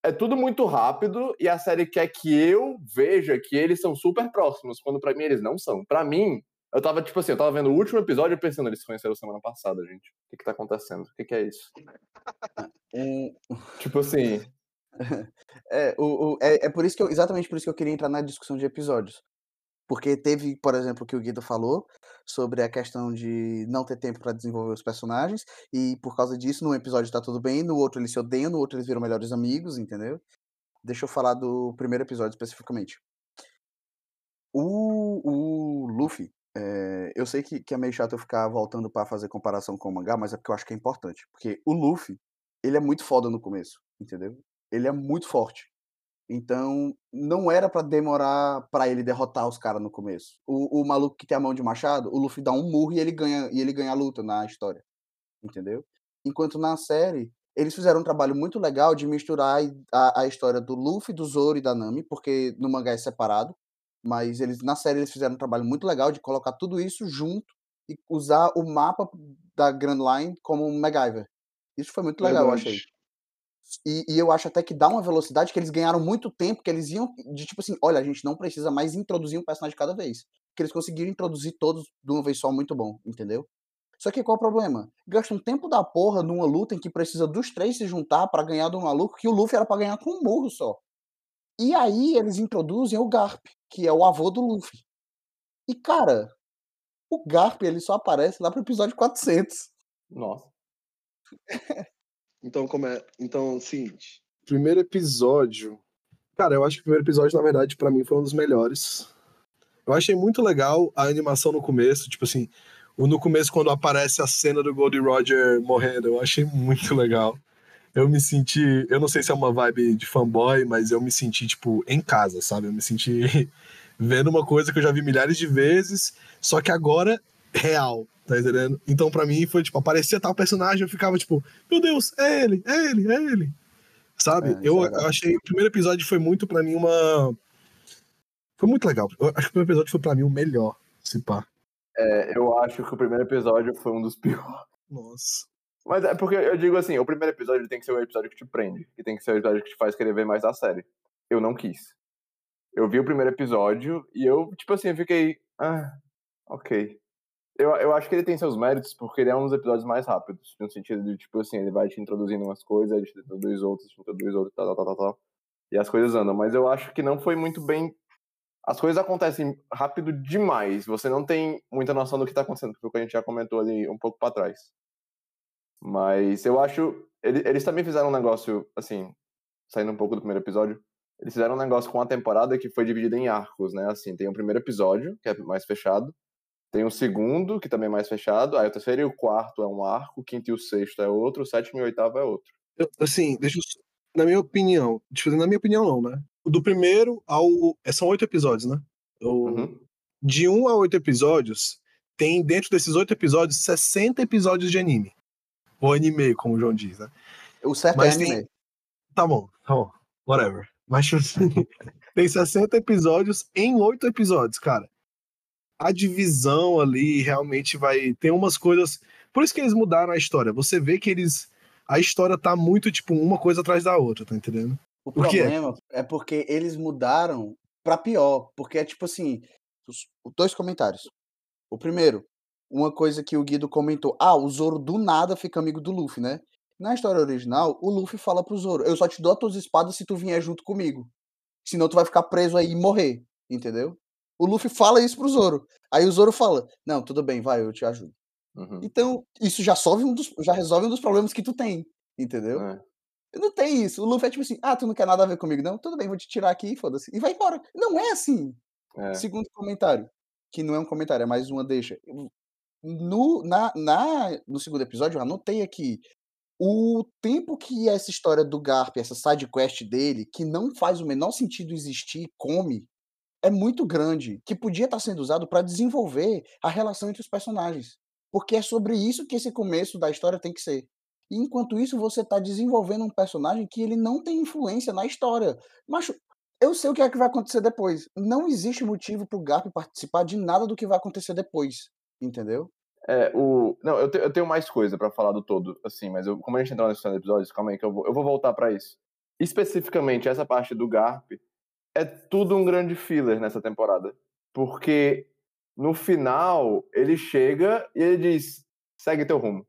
é tudo muito rápido e a série quer que eu veja que eles são super próximos, quando pra mim eles não são. Pra mim, eu tava, tipo assim, eu tava vendo o último episódio e pensando, eles se conheceram semana passada, gente. O que que tá acontecendo? O que que é isso? Tipo assim, É, o, o- é, é por isso que eu, exatamente por isso que eu queria entrar na discussão de episódios. Porque teve, por exemplo, o que o Guido falou sobre a questão de não ter tempo para desenvolver os personagens, e por causa disso, num episódio tá tudo bem, no outro eles se odeiam, no outro eles viram melhores amigos, entendeu? Deixa eu falar do primeiro episódio especificamente. O, o Luffy, é, eu sei que, que é meio chato eu ficar voltando para fazer comparação com o mangá, mas é porque eu acho que é importante. Porque o Luffy, ele é muito foda no começo, entendeu? Ele é muito forte. Então, não era pra demorar pra ele derrotar os caras no começo. O, o maluco que tem a mão de machado, o Luffy dá um murro e ele ganha, e ele ganha a luta na história. Entendeu? Enquanto na série, eles fizeram um trabalho muito legal de misturar a, a história do Luffy, do Zoro e da Nami, porque no mangá é separado. Mas eles na série eles fizeram um trabalho muito legal de colocar tudo isso junto e usar o mapa da Grand Line como um MacGyver. Isso foi muito legal, eu achei. E, e eu acho até que dá uma velocidade que eles ganharam muito tempo, que eles iam de tipo assim, olha, a gente não precisa mais introduzir um personagem de cada vez. Que eles conseguiram introduzir todos de uma vez só muito bom, entendeu? Só que qual é o problema? Gasta um tempo da porra numa luta em que precisa dos três se juntar pra ganhar do maluco, que o Luffy era pra ganhar com um murro só. E aí eles introduzem o Garp, que é o avô do Luffy. E cara, o Garp ele só aparece lá pro episódio 400. Nossa. Então, como é. Então, seguinte. Primeiro episódio. Cara, eu acho que o primeiro episódio, na verdade, pra mim foi um dos melhores. Eu achei muito legal a animação no começo, tipo assim, no começo quando aparece a cena do Goldie Roger morrendo, eu achei muito legal. Eu me senti, eu não sei se é uma vibe de fanboy, mas eu me senti tipo em casa, sabe? Eu me senti vendo uma coisa que eu já vi milhares de vezes, só que agora real, tá entendendo? Então pra mim foi tipo, aparecia tal personagem, eu ficava tipo, meu Deus, é ele, é ele, é ele. Sabe? É, eu, é achei o primeiro episódio foi muito pra mim uma foi muito legal. Eu acho que o primeiro episódio foi pra mim o melhor, se pá. É, eu acho que o primeiro episódio foi um dos piores. Nossa. Mas é porque eu digo assim, o primeiro episódio tem que ser o episódio que te prende. E tem que ser o episódio que te faz querer ver mais da série. Eu não quis. Eu vi o primeiro episódio e eu, tipo assim, eu fiquei. Ah, ok. Eu, eu acho que ele tem seus méritos porque ele é um dos episódios mais rápidos. No sentido de, tipo assim, ele vai te introduzindo umas coisas, aí te introduz outras, te introduz outras, tal, tal, tal, tal. E as coisas andam. Mas eu acho que não foi muito bem. As coisas acontecem rápido demais. Você não tem muita noção do que tá acontecendo, porque a gente já comentou ali um pouco pra trás. Mas eu acho. ele- Eles também fizeram um negócio, assim, saindo um pouco do primeiro episódio. Eles fizeram um negócio com a temporada que foi dividida em arcos, né? Assim, tem o primeiro episódio, que é mais fechado. Tem o segundo, que também é mais fechado. Aí o terceiro e o quarto é um arco. O quinto e o sexto é outro. O sétimo e o oitavo é outro. Eu- assim, deixa eu. Na minha opinião, deixa eu dizer, na minha opinião, não, né? Do primeiro ao. é, São oito episódios, né? O- Uhum. De um a oito episódios, tem dentro desses oito episódios 60 episódios de anime. Ou anime, como o João diz, né? O certo Mas é tem- anime. Tá bom, tá bom. Whatever. Mas tem 60 episódios em oito episódios, cara. A divisão ali realmente vai. Tem umas coisas. Por isso que eles mudaram a história. Você vê que eles. A história tá muito, tipo, uma coisa atrás da outra, tá entendendo? O problema é porque eles mudaram pra pior. Porque é tipo assim: os- dois comentários. O primeiro, uma coisa que o Guido comentou: ah, o Zoro do nada fica amigo do Luffy, né? Na história original, o Luffy fala pro Zoro: eu só te dou as tuas espadas se tu vier junto comigo. Senão tu vai ficar preso aí e morrer, entendeu? O Luffy fala isso pro Zoro. Aí o Zoro fala: não, tudo bem, vai, eu te ajudo. Uhum. Então, isso já, solve um dos, já resolve um dos problemas que tu tem, entendeu? É. Não tem isso. O Luffy é tipo assim, ah, tu não quer nada a ver comigo, não? Tudo bem, vou te tirar aqui, foda-se. E vai embora. Não é assim. É. Segundo comentário, que não é um comentário, é mais uma deixa. No, na, na, no segundo episódio, eu anotei aqui o tempo que essa história do Garp, essa side quest dele, que não faz o menor sentido existir, come, é muito grande, que podia estar sendo usado para desenvolver a relação entre os personagens. Porque é sobre isso que esse começo da história tem que ser. E enquanto isso, você está desenvolvendo um personagem que ele não tem influência na história. Mas eu sei o que é que vai acontecer depois. Não existe motivo pro Garp participar de nada do que vai acontecer depois. Entendeu? É, o... Não, eu, te- eu tenho mais coisa pra falar do todo, assim, mas eu, como a gente entrar nesse episódios, calma aí que eu vou, eu vou voltar pra isso. Especificamente, essa parte do Garp é tudo um grande filler nessa temporada. Porque no final, ele chega e ele diz: segue teu rumo.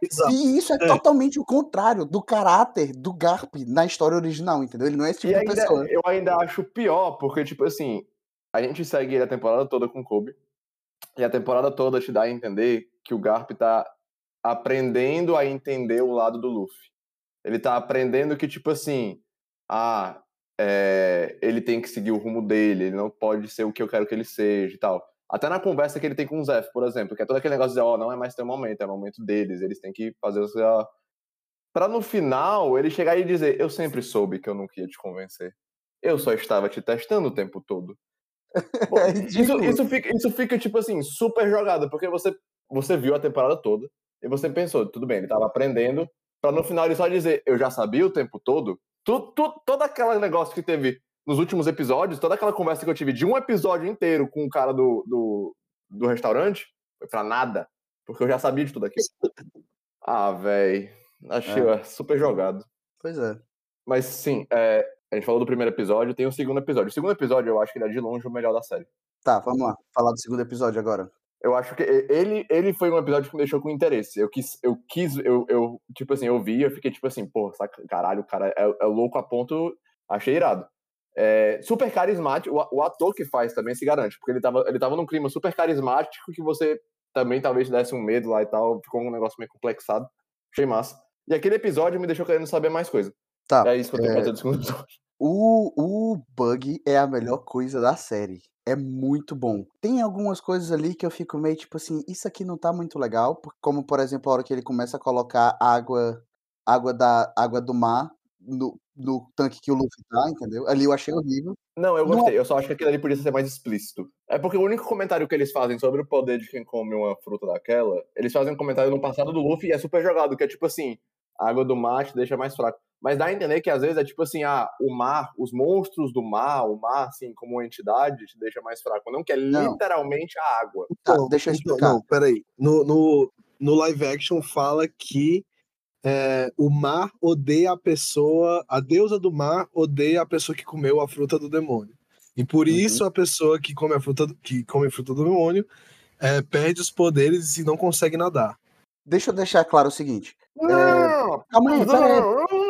Exato. E isso é, É. totalmente o contrário do caráter do Garp na história original, entendeu? Ele não é esse tipo E de ainda, pessoa. eu ainda acho pior, porque, tipo assim, a gente segue ele a temporada toda com o Kobe, e a temporada toda te dá a entender que o Garp tá aprendendo a entender o lado do Luffy. Ele tá aprendendo que, tipo assim, ah, é, ele tem que seguir o rumo dele, ele não pode ser o que eu quero que ele seja e tal. Até na conversa que ele tem com o Zef, por exemplo, que é todo aquele negócio de, ó, não é mais teu momento, é o momento deles, eles têm que fazer o seu... Pra no final ele chegar e dizer, eu sempre soube que eu não ia te convencer. Eu só estava te testando o tempo todo. Pô, É isso, ridículo. isso, fica, isso fica, tipo assim, super jogado, porque você, você viu a temporada toda e você pensou, tudo bem, ele tava aprendendo, pra no final ele só dizer, eu já sabia o tempo todo. Tu, tu, todo aquele negócio que teve nos últimos episódios, toda aquela conversa que eu tive de um episódio inteiro com o cara do, do, do restaurante, foi pra nada, porque eu já sabia de tudo aquilo. Ah, véi, achei é, super jogado. Pois é. Mas sim, é, a gente falou do primeiro episódio, tem o segundo episódio. O segundo episódio eu acho que ele é de longe o melhor da série. Tá, vamos lá. Falar do segundo episódio agora. Eu acho que ele, ele foi um episódio que me deixou com interesse. Eu quis, eu quis, eu, eu tipo assim, eu vi, eu fiquei tipo assim, pô, saca, caralho, o cara é, é louco a ponto, achei irado. É, super carismático, o, o ator que faz também se garante, porque ele tava, ele tava num clima super carismático que você também talvez desse um medo lá e tal, ficou um negócio meio complexado. Achei massa. E aquele episódio me deixou querendo saber mais coisa. Tá. É isso que eu tenho é, dizer do segundo episódio. O, o Bug é a melhor coisa da série. É muito bom. Tem algumas coisas ali que eu fico meio tipo assim, isso aqui não tá muito legal, como por exemplo a hora que ele começa a colocar água, água da água do mar no, no tanque que o Luffy tá, entendeu? Ali eu achei horrível. Não, eu Não- gostei. Eu só acho que aquilo ali podia ser mais explícito. É porque o único comentário que eles fazem sobre o poder de quem come uma fruta daquela, eles fazem um comentário no passado do Luffy e é super jogado, que é tipo assim, a água do mar te deixa mais fraco. Mas dá a entender que às vezes é tipo assim, ah, o mar, os monstros do mar, o mar, assim, como entidade, te deixa mais fraco. Não que é Não. literalmente a água. Tá, Então, deixa eu então, explicar. não, peraí. No, no, no live action fala que é, o mar odeia a pessoa, a deusa do mar odeia a pessoa que comeu a fruta do demônio. E por Uhum. isso a pessoa que come a fruta, do- que come a fruta do demônio é, perde os poderes e não consegue nadar. Deixa eu deixar claro o seguinte. Não! Calma aí, pera aí.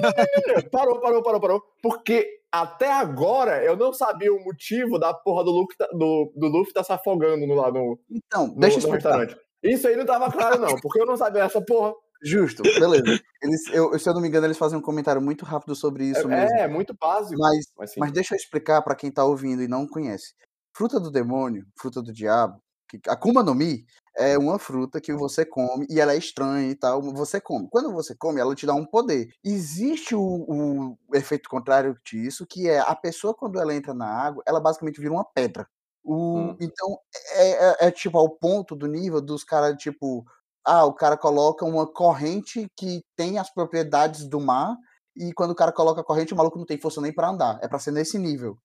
Parou, parou, parou, parou. Porque até agora eu não sabia o motivo da porra do Luffy, tá- do, do Luffy tá se afogando no, lá no, Então, no, deixa eu no explicar. restaurante. Isso aí não tava claro, não, porque eu não sabia essa porra. Justo, beleza. Eles, eu, se eu não me engano, eles fazem um comentário muito rápido sobre isso mesmo. É, é muito básico. Mas Mas. Mas deixa eu explicar pra quem tá ouvindo e não conhece. Fruta do demônio, fruta do diabo, que Akuma no Mi é uma fruta que você come e ela é estranha e tal, você come. Quando você come, ela te dá um poder. Existe o, o efeito contrário disso, que é a pessoa quando ela entra na água, ela basicamente vira uma pedra. O, Hum. Então é, é- é, tipo ao ponto do nível dos caras tipo, ah, o cara coloca uma corrente que tem as propriedades do mar e quando o cara coloca a corrente, o maluco não tem força nem pra andar. É pra ser nesse nível.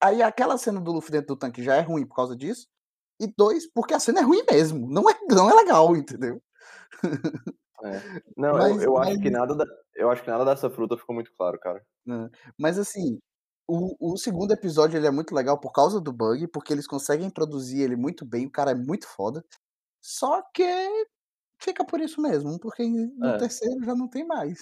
Aí aquela cena do Luffy dentro do tanque já é ruim por causa disso. E dois, porque a cena é ruim mesmo. Não é, não é legal, entendeu? Não, Mas- eu, eu acho mas- que nada da- eu acho que nada dessa fruta ficou muito claro, cara. Mas assim, o, o segundo episódio ele é muito legal por causa do bug, porque eles conseguem introduzir ele muito bem, o cara é muito foda. Só que fica por isso mesmo, porque no É. terceiro já não tem mais.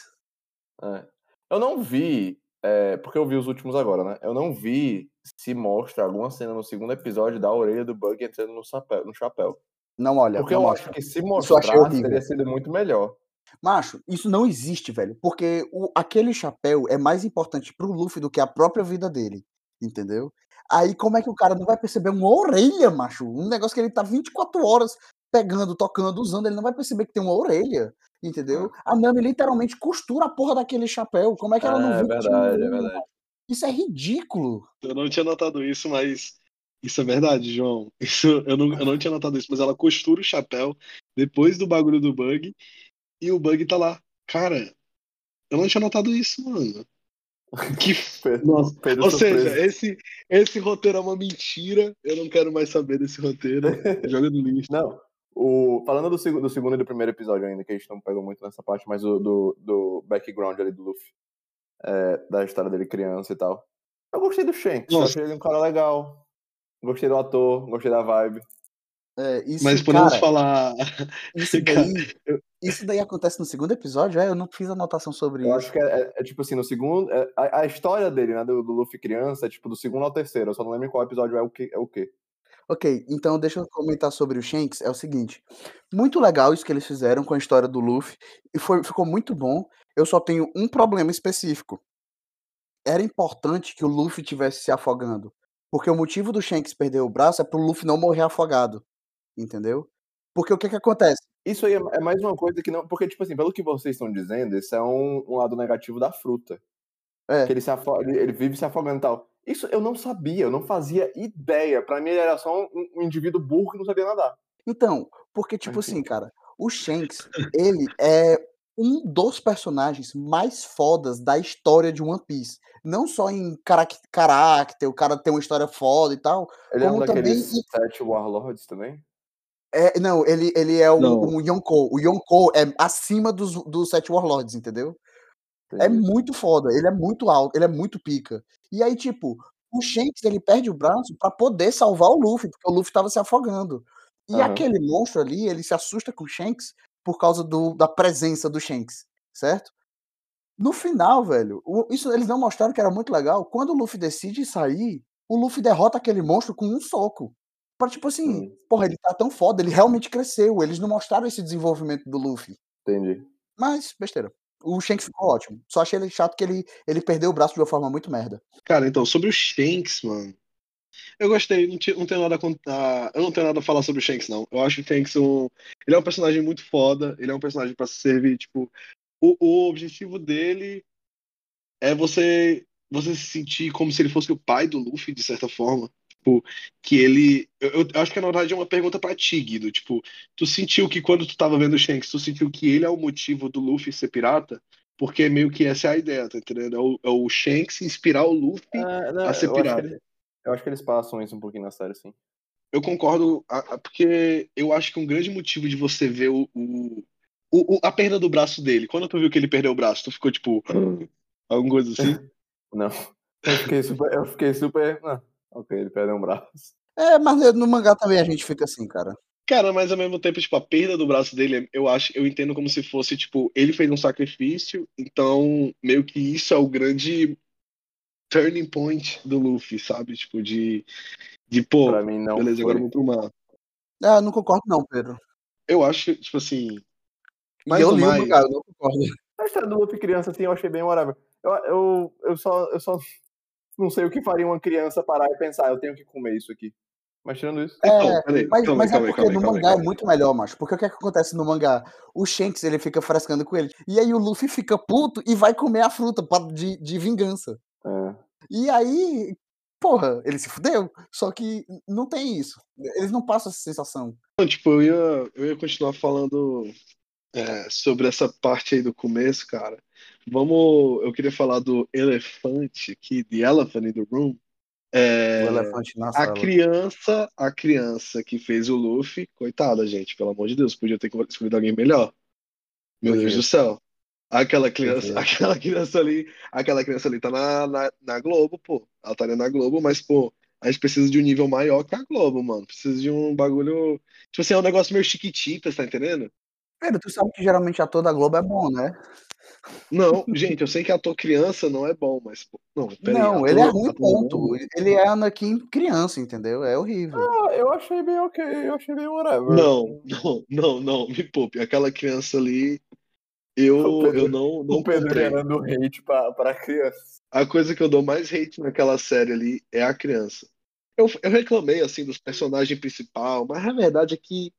É. Eu não vi, é, porque eu vi os últimos agora, né? Eu não vi se mostra alguma cena no segundo episódio da orelha do Bug entrando no chapéu. No chapéu. Não olha, Porque não eu mostra. acho que se mostrar teria sido muito melhor. Macho, isso não existe, velho. Porque o, aquele chapéu é mais importante pro Luffy do que a própria vida dele. Entendeu? Aí como é que o cara não vai perceber uma orelha, macho? Um negócio que ele tá 24 horas pegando, tocando, usando, ele não vai perceber que tem uma orelha. Entendeu? A Nami literalmente costura a porra daquele chapéu. Como é que ela não É, viu uma verdade, é verdade. Isso é ridículo. Eu não tinha notado isso, mas isso é verdade, João. Isso, eu, não, eu não tinha notado isso, mas ela costura o chapéu depois do bagulho do bug e o bug tá lá. Cara, eu não tinha notado isso, mano. Que Nossa. Pedro Ou seja, esse, esse roteiro é uma mentira. Eu não quero mais saber desse roteiro. Joga no lixo. Não, o, falando do, seg- do segundo e do primeiro episódio ainda, que a gente não pegou muito nessa parte, mas do, do, do background ali do Luffy, é, da história dele criança e tal. Eu gostei do Shanks, eu Nossa. achei ele um cara legal. Gostei do ator, gostei da vibe. É, isso, Mas podemos cara, falar. isso daí, isso daí acontece no segundo episódio, é? Eu não fiz anotação sobre Eu isso. acho que é, é- é tipo assim, no segundo. é- a, a história dele, né, do, do Luffy criança, é tipo do segundo ao terceiro. Eu só não lembro qual episódio é o que. É o quê. Ok, então deixa eu comentar sobre o Shanks. É o seguinte: muito legal isso que eles fizeram com a história do Luffy, e foi, ficou muito bom. Eu só tenho um problema específico. Era importante que o Luffy tivesse se afogando, porque o motivo do Shanks perder o braço é pro Luffy não morrer afogado, entendeu? Porque o que que acontece? Isso aí é, é mais uma coisa que não. Porque, tipo assim, pelo que vocês estão dizendo, esse é um, um lado negativo da fruta. É. Que ele, se afo- ele, vive se afogando e tal. Isso eu não sabia, eu não fazia ideia. Pra mim, ele era só um, um indivíduo burro que não sabia nadar. Então, porque, tipo assim, cara, o Shanks, ele é um dos personagens mais fodas da história de One Piece. Não só em caráter, o cara tem uma história foda e tal. Ele é um Como também sete Warlords também? É, não, ele, ele é o, Não. o Yonkou. O Yonkou é acima dos, dos Sete Warlords, entendeu? É Entendi. muito foda, ele é muito alto, ele é muito pica. E aí, tipo, o Shanks ele perde o braço pra poder salvar o Luffy, porque o Luffy tava se afogando. E Aham. aquele monstro ali, ele se assusta com o Shanks por causa do, da presença do Shanks, certo? No final, velho, o- isso eles não mostraram que era muito legal. Quando o Luffy decide sair, o Luffy derrota aquele monstro com um soco. Pra tipo assim, Hum. porra, ele tá tão foda, ele realmente cresceu. Eles não mostraram esse desenvolvimento do Luffy. Entendi. Mas, besteira. O Shanks ficou ótimo. Só achei ele chato que ele, ele perdeu o braço de uma forma muito merda. Cara, então, sobre o Shanks, mano. Eu gostei, não, não tenho nada a contar. Eu não tenho nada a falar sobre o Shanks, não. Eu acho que o Shanks um, ele é um personagem muito foda. Ele é um personagem pra servir, tipo. O, o objetivo dele é você você se sentir como se ele fosse o pai do Luffy, de certa forma. Tipo, que ele. Eu, eu acho que na verdade é uma pergunta pra ti, Guido. Tipo, tu sentiu que quando tu tava vendo o Shanks, tu sentiu que ele é o motivo do Luffy ser pirata? Porque meio que essa é a ideia, tá entendendo? É o, é o Shanks inspirar o Luffy Ah, não, a ser pirata. ele- eu acho que eles passam isso um pouquinho na série, sim. Eu concordo, porque eu acho que um grande motivo de você ver o, o, o- o- a perda do braço dele, quando tu viu que ele perdeu o braço, tu ficou tipo, alguma coisa assim? Não. Eu fiquei super. Eu fiquei super. Ah, ok, ele perdeu um braço. É, mas no mangá também a gente fica assim, cara. Cara, mas ao mesmo tempo, tipo, a perda do braço dele, eu acho, eu entendo como se fosse, tipo, ele fez um sacrifício, então meio que isso é o grande turning point do Luffy, sabe? Tipo, de, de pô, Pra mim, não. beleza, foi. agora vamos pro mar. Ah, eu não concordo não, Pedro. Eu acho, tipo assim, Mais eu mais. mangá, eu não concordo. A história do Luffy criança, assim, eu achei bem whatever. Eu, eu, eu, só, eu só não sei o que faria uma criança parar e pensar, eu tenho que comer isso aqui. Mas tirando isso. Então, É, peraí, mas, calma mas é calma porque calma no mangá calma é muito melhor, macho. Porque o que é que acontece no mangá? O Shanks, ele fica frescando com ele. E aí o Luffy fica puto e vai comer a fruta pra- de, de vingança. É. E aí, porra, ele se fudeu. Só que não tem isso. Eles não passam essa sensação. Não, tipo, eu ia, eu ia continuar falando é, sobre essa parte aí do começo, cara. Vamos, eu queria falar do elefante aqui, the elephant in the room. É, O elefante na a sala. criança, a criança que fez o Luffy, coitada, gente, pelo amor de Deus, podia ter escolhido alguém melhor. Meu Deus do céu. Aquela criança, aquela criança ali, aquela criança ali tá na, na, na Globo, pô. Ela tá ali na Globo, mas, pô, a gente precisa de um nível maior que a Globo, mano. Precisa de um bagulho. Tipo assim, é um negócio meio chiquititas, tá entendendo? Pedro, tu sabe que geralmente ator da Globo é bom, né? Não, gente, eu sei que ator criança não é bom, mas, pô, não, peraí. não, ator- ele é ruim, ator ponto. bom- Ele é Anakin criança, entendeu? É horrível. Ah, eu achei bem ok, eu achei bem whatever. Não, não, não, não, me poupe. Aquela criança ali, eu, O Pedro- eu não, não O Pedro gerando hate pra, pra criança. A coisa que eu dou mais hate naquela série ali é a criança. Eu, eu reclamei, assim, dos personagens principal, mas a verdade é que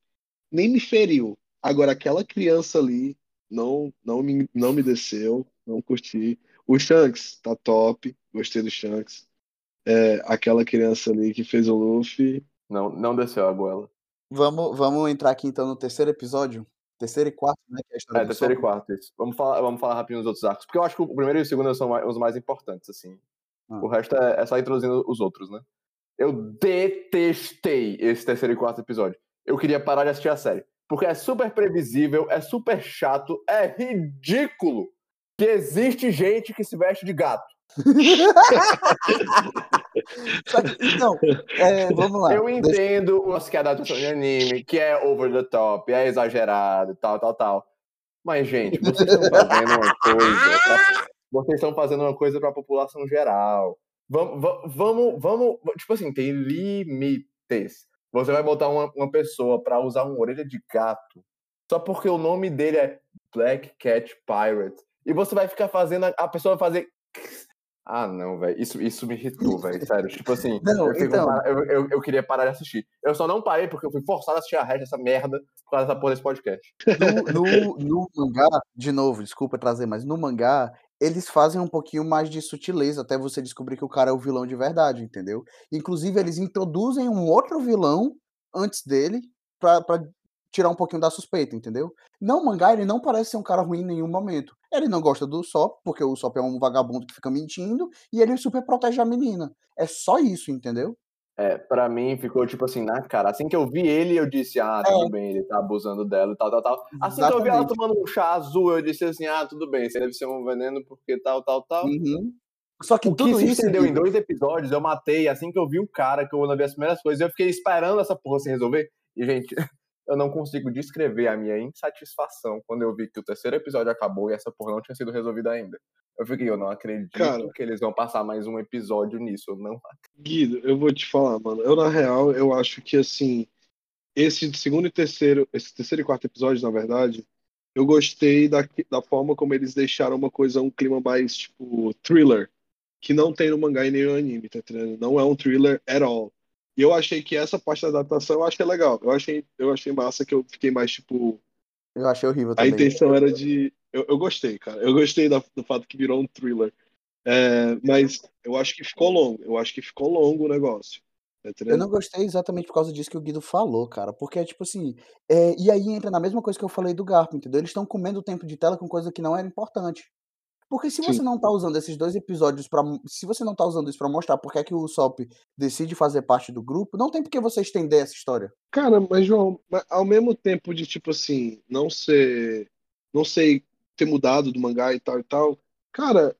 nem me feriu. Agora, aquela criança ali não, não, me, não me desceu, não curti. O Shanks tá top, gostei do Shanks. É, aquela criança ali que fez o Luffy. Não, não desceu a goela. Vamos, vamos entrar aqui então no terceiro episódio. Terceiro e quarto, né? Que é a história É, terceiro e Sop. quarto, isso. Vamos falar, vamos falar rapidinho dos outros arcos. Porque eu acho que o primeiro e o segundo são mais- os mais importantes, assim. Ah. O resto é, é só introduzindo os outros, né? Eu detestei esse terceiro e quarto episódio. Eu queria parar de assistir a série. Porque é super previsível, é super chato, é ridículo que existe gente que se veste de gato. Que, então, é, vamos lá. Eu Deixa- entendo o que é adaptação de anime, que é over the top, é exagerado, tal, tal, tal. Mas, gente, vocês estão fazendo uma coisa. pra- Vocês estão fazendo uma coisa para a população geral. Vamos, va- vamos, vamos. Tipo assim, tem limites. Você vai botar uma, uma pessoa para usar uma orelha de gato só porque o nome dele é Black Cat Pirate. E você vai ficar fazendo. A, a pessoa vai fazer. Ah, não, velho. Isso, isso me irritou, velho. Sério. Tipo assim, Não, eu, então. para- eu, eu, eu queria parar de assistir. Eu só não parei porque eu fui forçado a assistir a resto dessa merda por causa dessa porra desse podcast. No, no, no mangá, de novo, desculpa trazer, mas no mangá, eles fazem um pouquinho mais de sutileza até você descobrir que o cara é o vilão de verdade, entendeu? Inclusive, eles introduzem um outro vilão antes dele pra, pra tirar um pouquinho da suspeita, entendeu? Não, o mangá, ele não parece ser um cara ruim em nenhum momento. Ele não gosta do Sop, porque o Sop é um vagabundo que fica mentindo, e ele super protege a menina. É só isso, entendeu? É, pra mim ficou tipo assim, na cara. Assim que eu vi ele, eu disse, ah, tudo bem, ele tá abusando dela e tal, tal, tal. Assim que eu vi ela Exatamente. tomando um chá azul, eu disse assim, ah, tudo bem, você deve ser um veneno porque tal, tal, tal. Uhum. Só que O que tudo se isso. estendeu em dois episódios, eu matei assim que eu vi o cara, que eu não vi as primeiras coisas, eu fiquei esperando essa porra se resolver. E, gente, eu não consigo descrever a minha insatisfação quando eu vi que o terceiro episódio acabou e essa porra não tinha sido resolvida ainda. Eu fiquei, eu não acredito Cara. que eles vão passar mais um episódio nisso. Eu não Guido, eu vou te falar, mano. Eu, na real, eu acho que, assim, esse segundo e terceiro, esse terceiro e quarto episódio, na verdade, eu gostei da, da forma como eles deixaram uma coisa, um clima mais, tipo, thriller, que não tem no mangá e nem no anime, tá entendendo? Não é um thriller at all. E eu achei que essa parte da adaptação eu achei legal. Eu achei, eu achei massa que eu fiquei mais, tipo, Eu achei horrível a também. intenção era de. Eu, eu gostei, cara. Eu gostei da- do fato que virou um thriller. É, mas eu acho que ficou longo. Eu acho que ficou longo o negócio. Eu não gostei exatamente por causa disso que o Guido falou, cara. Porque é tipo assim. é, e aí entra na mesma coisa que eu falei do Garp, entendeu? Eles estão comendo o tempo de tela com coisa que não era importante. Porque se você Sim. não tá usando esses dois episódios para Se você não tá usando isso pra mostrar porque é que o Sop decide fazer parte do grupo, não tem por que você estender essa história. Cara, mas João, ao mesmo tempo de tipo assim, não ser. Não sei ter mudado do mangá e tal e tal. Cara,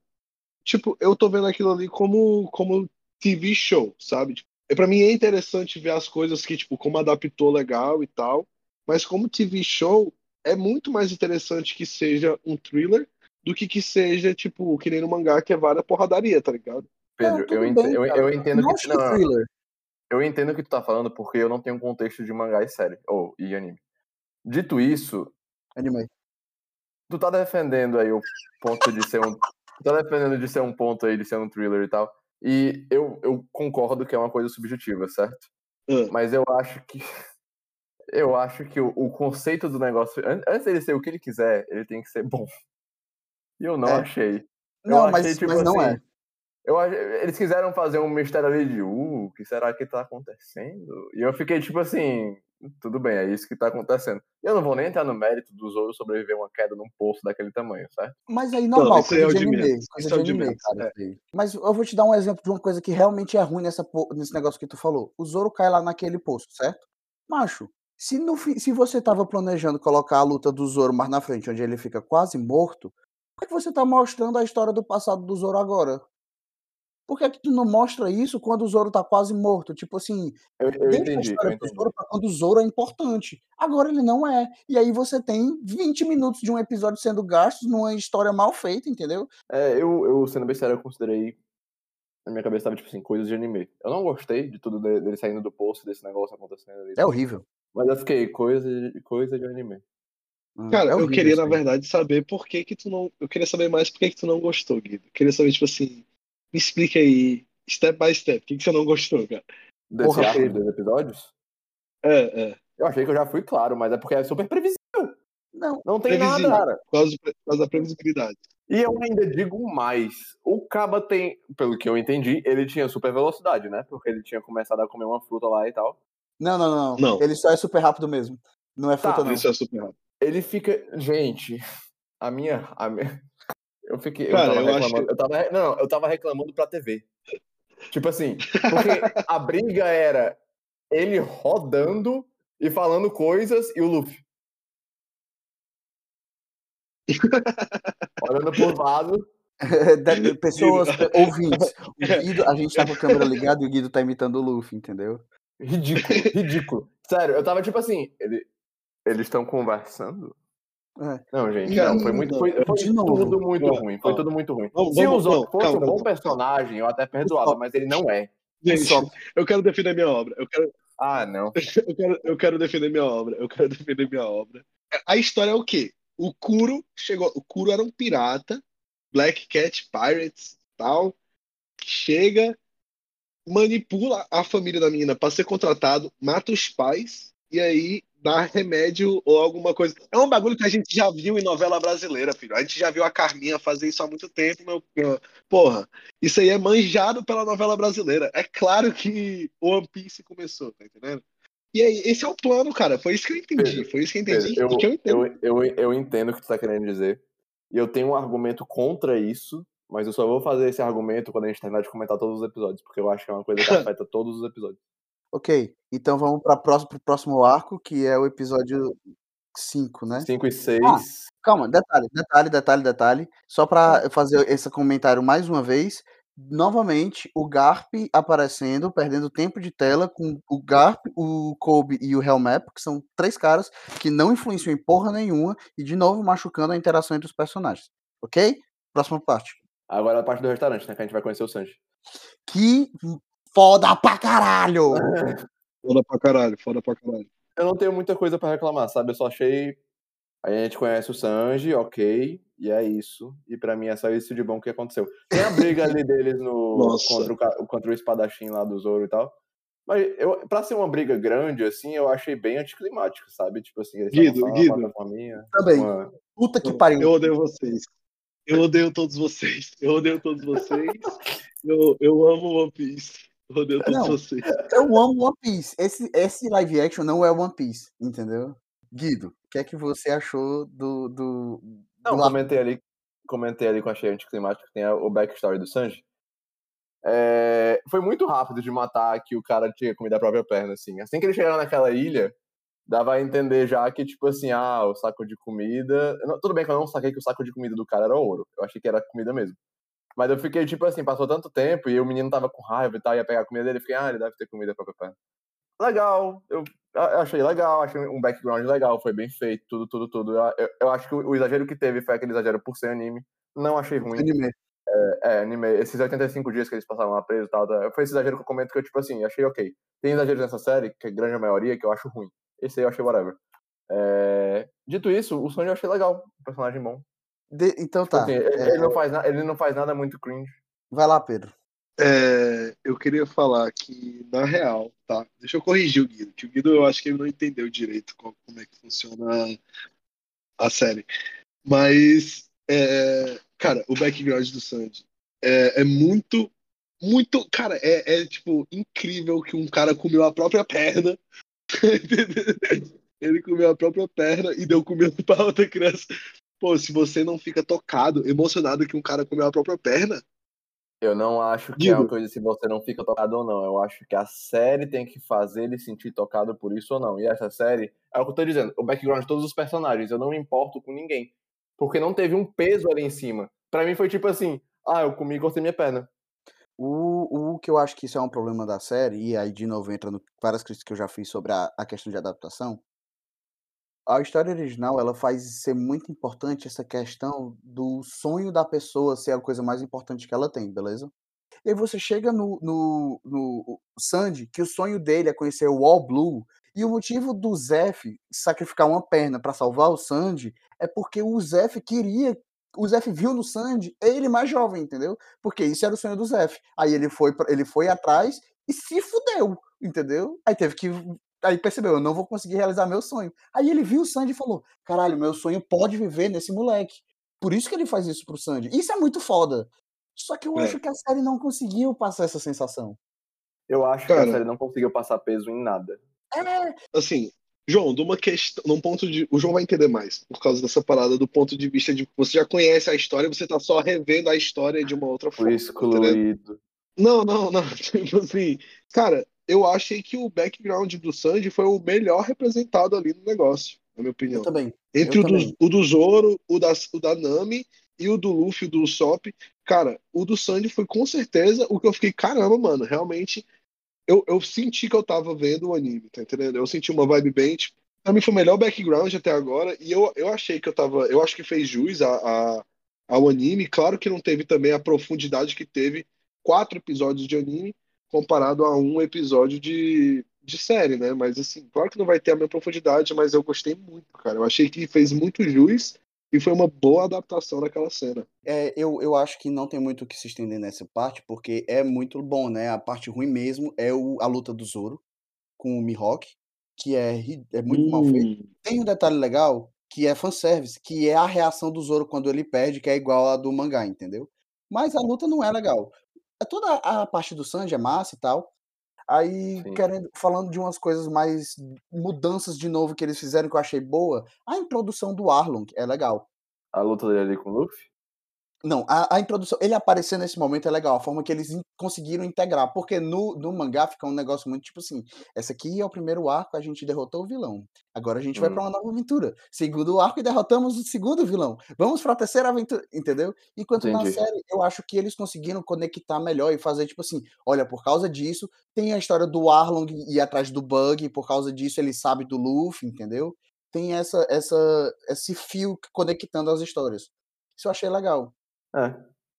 tipo, eu tô vendo aquilo ali como, como TV show, sabe? Tipo, é, pra mim é interessante ver as coisas que, tipo, como adaptou legal e tal. Mas como TV show, é muito mais interessante que seja um thriller do que que seja, tipo, que nem no mangá, que é várias porradaria, tá ligado? Pedro, Não, tudo eu, ente- bem, eu, eu entendo Mostra que. Não, o não, thriller. eu entendo o que tu tá falando porque eu não tenho contexto de mangá e série. Ou e anime. Dito isso, Anime. tu tá defendendo aí o ponto de ser um. Tu tá defendendo de ser um ponto aí, de ser um thriller e tal. E eu, eu concordo que é uma coisa subjetiva, certo? Ah, Mas eu acho que. Eu acho que o, o conceito do negócio. an- Antes dele ser o que ele quiser, ele tem que ser bom. E eu não É. achei. Não, eu mas, achei, tipo mas não assim, é. Eu, eles quiseram fazer um mistério ali de, uh, o que será que tá acontecendo? E eu fiquei tipo assim, tudo bem, é isso que tá acontecendo. Eu não vou nem entrar no mérito do Zoro sobreviver a uma queda num poço daquele tamanho, certo? Mas aí normal, isso aí coisa é o de anime. Coisa Isso é de anime, cara. é. Mas eu vou te dar um exemplo de uma coisa que realmente é ruim nessa, nesse negócio que tu falou. O Zoro cai lá naquele poço, certo? Macho, se, no, se você tava planejando colocar a luta do Zoro mais na frente, onde ele fica quase morto, por que você tá mostrando a história do passado do Zoro agora? Por que, que tu não mostra isso quando o Zoro tá quase morto? Tipo assim, Eu, eu deixa a entendi, eu história do. Zoro pra quando o Zoro é importante. Agora ele não é. E aí você tem 20 minutos de um episódio sendo gastos numa história mal feita, entendeu? É, eu, eu, sendo bem sério, eu considerei. Na minha cabeça tava tipo assim, coisas de anime. Eu não gostei de tudo de- dele saindo do poço, desse negócio acontecendo ali. É horrível. Mas eu fiquei, coisa, de- coisa de anime. Ah, Cara, é eu queria, na verdade, saber por que que tu não. Eu queria saber mais por que que tu não gostou, Guido. Eu queria saber, tipo assim, me explica aí, step by step, por que que você não gostou, cara? Desse Porra, arco dois episódios? É, é. Eu achei que eu já fui claro, mas é porque é super previsível. Não, Não tem Previsível. nada, cara. Por causa, por causa da previsibilidade. E eu ainda digo mais. O Caba tem, pelo que eu entendi, ele tinha super velocidade, né? Porque ele tinha começado a comer uma fruta lá e tal. não, não, não. Não. Ele só é super rápido mesmo. Não é fruta, Tá, não. Isso é super rápido. Ele fica. Gente, a minha. A minha... Eu fiquei. Cara, eu tava eu acho reclamando. Eu tava, não, eu tava reclamando pra TV. Tipo assim, porque a briga era ele rodando e falando coisas e o Luffy. Olhando pro lado. Pessoas, ouvintes. O Guido, a gente tá com a câmera ligada e o Guido tá imitando o Luffy, entendeu? Ridículo, ridículo. Sério, eu tava tipo assim. Ele, eles estão conversando? É. Não, gente, não. Foi muito. não, Foi, foi de novo. tudo muito Ó, ruim. Foi tudo muito ruim. Vamos- Se o não, fosse calma, um bom personagem, eu até perdoava, mas ele não é. Gente, Só- eu quero defender minha obra. Eu quero, Ah, não. eu quero, eu quero defender minha obra. Eu quero defender minha obra. A história é o quê? O Kuro chegou. O Kuro era um pirata, Black Cat Pirates tal, que chega, manipula a família da menina para ser contratado, mata os pais e aí dar remédio ou alguma coisa. É um bagulho que a gente já viu em novela brasileira, filho. A gente já viu a Carminha fazer isso há muito tempo, meu. Porra, isso aí é manjado pela novela brasileira. É claro que o One Piece começou, tá entendendo? E aí, esse é o plano, cara. Foi isso que eu entendi. Foi isso que eu entendi. Pedro, e que eu entendo. eu, eu, eu entendo o que tu tá querendo dizer. E eu tenho um argumento contra isso, mas eu só vou fazer esse argumento quando a gente terminar de comentar todos os episódios, porque eu acho que é uma coisa que afeta todos os episódios. Ok, então vamos para próximo, pro próximo arco, que é o episódio 5, né? 5 e 6. Ah, calma, detalhe, detalhe, detalhe, detalhe. Só para fazer esse comentário mais uma vez. Novamente, o Garp aparecendo, perdendo tempo de tela com o Garp, o Kobe e o Hellmap, que são três caras que não influenciam em porra nenhuma e de novo machucando a interação entre os personagens. Ok? Próxima parte. Agora a parte do restaurante, né? Que a gente vai conhecer o Sanji. Que foda pra caralho! Foda pra caralho, foda pra caralho. Eu não tenho muita coisa pra reclamar, sabe? Eu só achei. A gente conhece o Sanji, ok, e é isso. E pra mim é só isso de bom que aconteceu. Tem a briga ali deles no, Nossa. contra, o, contra o espadachim lá do Zoro e tal. Mas eu, pra ser uma briga grande, assim, eu achei bem anticlimático, sabe? Tipo assim, eles Guido, Guido. uma plataforminha, Também. uma- Puta que pariu. Eu odeio vocês. Eu odeio todos vocês. Eu odeio todos vocês. Eu, eu amo One Piece. Eu odeio todos Não. vocês. Eu amo One Piece. Esse, esse live action não é One Piece, entendeu? Guido, o que é que você achou do. do, do Não, arco? comentei ali, comentei ali que eu achei anticlimático, que tem a- o backstory do Sanji. É, foi muito rápido de matar que o cara tinha comido a própria perna, assim. Assim que eles chegaram naquela ilha, dava a entender já que, tipo assim, ah, o saco de comida... não- tudo bem que eu não saquei que o saco de comida do cara era ouro. Eu achei que era comida mesmo. Mas eu fiquei, tipo assim, passou tanto tempo e o menino tava com raiva e tal, ia pegar a comida dele, fiquei, ah, ele deve ter comido a própria perna. Legal, eu achei legal, achei um background legal, foi bem feito, tudo, tudo, tudo. Eu, eu- acho que o, exagero que teve foi aquele exagero por ser anime. Não achei ruim. Anime. É, anime, esses 85 dias que eles passaram lá presos e tal, tá, foi esse exagero que eu comento que eu, tipo assim, achei ok. Tem exageros nessa série, que é a grande maioria, que eu acho ruim. Esse aí eu achei whatever. É, Dito isso, o Sonny eu achei legal, um personagem bom. De- então Tipo tá. assim, ele, é, ele não faz na- ele não faz nada muito cringe. vai lá, Pedro. É, eu queria falar que, na real, tá? Deixa eu corrigir o Guido, que o Guido eu acho que ele não entendeu direito co- como é que funciona a, a série. Mas, é, cara, o background do Sanji é, é muito, muito. Cara, é, é, tipo incrível que um cara comeu a própria perna. Ele comeu a própria perna e deu comida pra outra criança. Pô, se você não fica tocado, emocionado que um cara comeu a própria perna, Eu não acho que é uma Guido. coisa se você não fica tocado ou não. Eu acho que a série tem que fazer ele sentir tocado por isso ou não. E essa série, é o que eu tô dizendo, o background de todos os personagens, eu não me importo com ninguém. Porque não teve um peso ali em cima. Pra mim foi tipo assim, ah, eu comi e cortei minha perna. O, o que eu acho que isso é um problema da série, e aí de novo entra no várias críticas que eu já fiz sobre a, a questão de adaptação. A história original ela faz ser muito importante essa questão do sonho da pessoa ser a coisa mais importante que ela tem, beleza? E aí você chega no, no, no Sandy, que o sonho dele é conhecer o All Blue, e o motivo do Zef sacrificar uma perna para salvar o Sandy é porque o Zef queria. O Zef viu no Sandy ele mais jovem, entendeu? Porque isso era o sonho do Zef. Aí ele foi, ele foi atrás e se fudeu, entendeu? Aí teve que. Aí percebeu, eu não vou conseguir realizar meu sonho. Aí ele viu o Sandy e falou: caralho, meu sonho pode viver nesse moleque. Por isso que ele faz isso pro Sandy. Isso é muito foda. Só que eu É. acho que a série não conseguiu passar essa sensação. Eu acho que Cara. a série não conseguiu passar peso em nada. É, assim, João, de uma questão, num ponto de, o João vai entender mais por causa dessa parada do ponto de vista de que você já conhece a história, você tá só revendo a história de uma outra Foi forma. tá excluído. Não, não, não. Tipo assim, cara, eu achei que o background do Sanji foi o melhor representado ali no negócio, na minha eu opinião. também. Entre eu o do, também. o do Zoro, o da, o da Nami e o do Luffy, o do Usopp, cara, o do Sanji foi com certeza o que eu fiquei, caramba, mano, realmente eu, eu senti que eu tava vendo o anime, tá entendendo? Eu senti uma vibe bem, tipo, pra mim foi o melhor background até agora e eu, eu achei que eu tava, eu acho que fez jus a, a- ao anime, claro que não teve também a profundidade que teve quatro episódios de anime comparado a um episódio de, de série, né? Mas assim, claro que não vai ter a mesma profundidade, mas eu gostei muito, cara. Eu achei que fez muito jus e foi uma boa adaptação daquela cena. É, eu, eu acho que não tem muito o que se estender nessa parte, porque é muito bom, né? A parte ruim mesmo é o, a luta do Zoro com o Mihawk, que é, é muito mal feito. Hum, Tem um detalhe legal, que é fanservice, que é a reação do Zoro quando ele perde, que é igual a do mangá, entendeu? Mas a luta não é legal. É toda a parte do Sanji é massa e tal. Aí, Sim. querendo, falando de umas coisas mais mudanças de novo que eles fizeram que eu achei boa, a introdução do Arlong é legal. A luta dele ali com o Luffy. Não, a, a introdução, ele aparecer nesse momento é legal, a forma que eles in- conseguiram integrar, porque no, no mangá fica um negócio muito tipo assim: essa aqui é o primeiro arco, a gente derrotou o vilão. Agora a gente vai Hum. pra uma nova aventura. Segundo arco e derrotamos o segundo vilão. Vamos pra terceira aventura, entendeu? Enquanto na Entendi. série, eu acho que eles conseguiram conectar melhor e fazer tipo assim: olha, por causa disso, tem a história do Arlong ir atrás do Bug, por causa disso ele sabe do Luffy, entendeu? Tem essa, essa, esse fio conectando as histórias. Isso eu achei legal. É.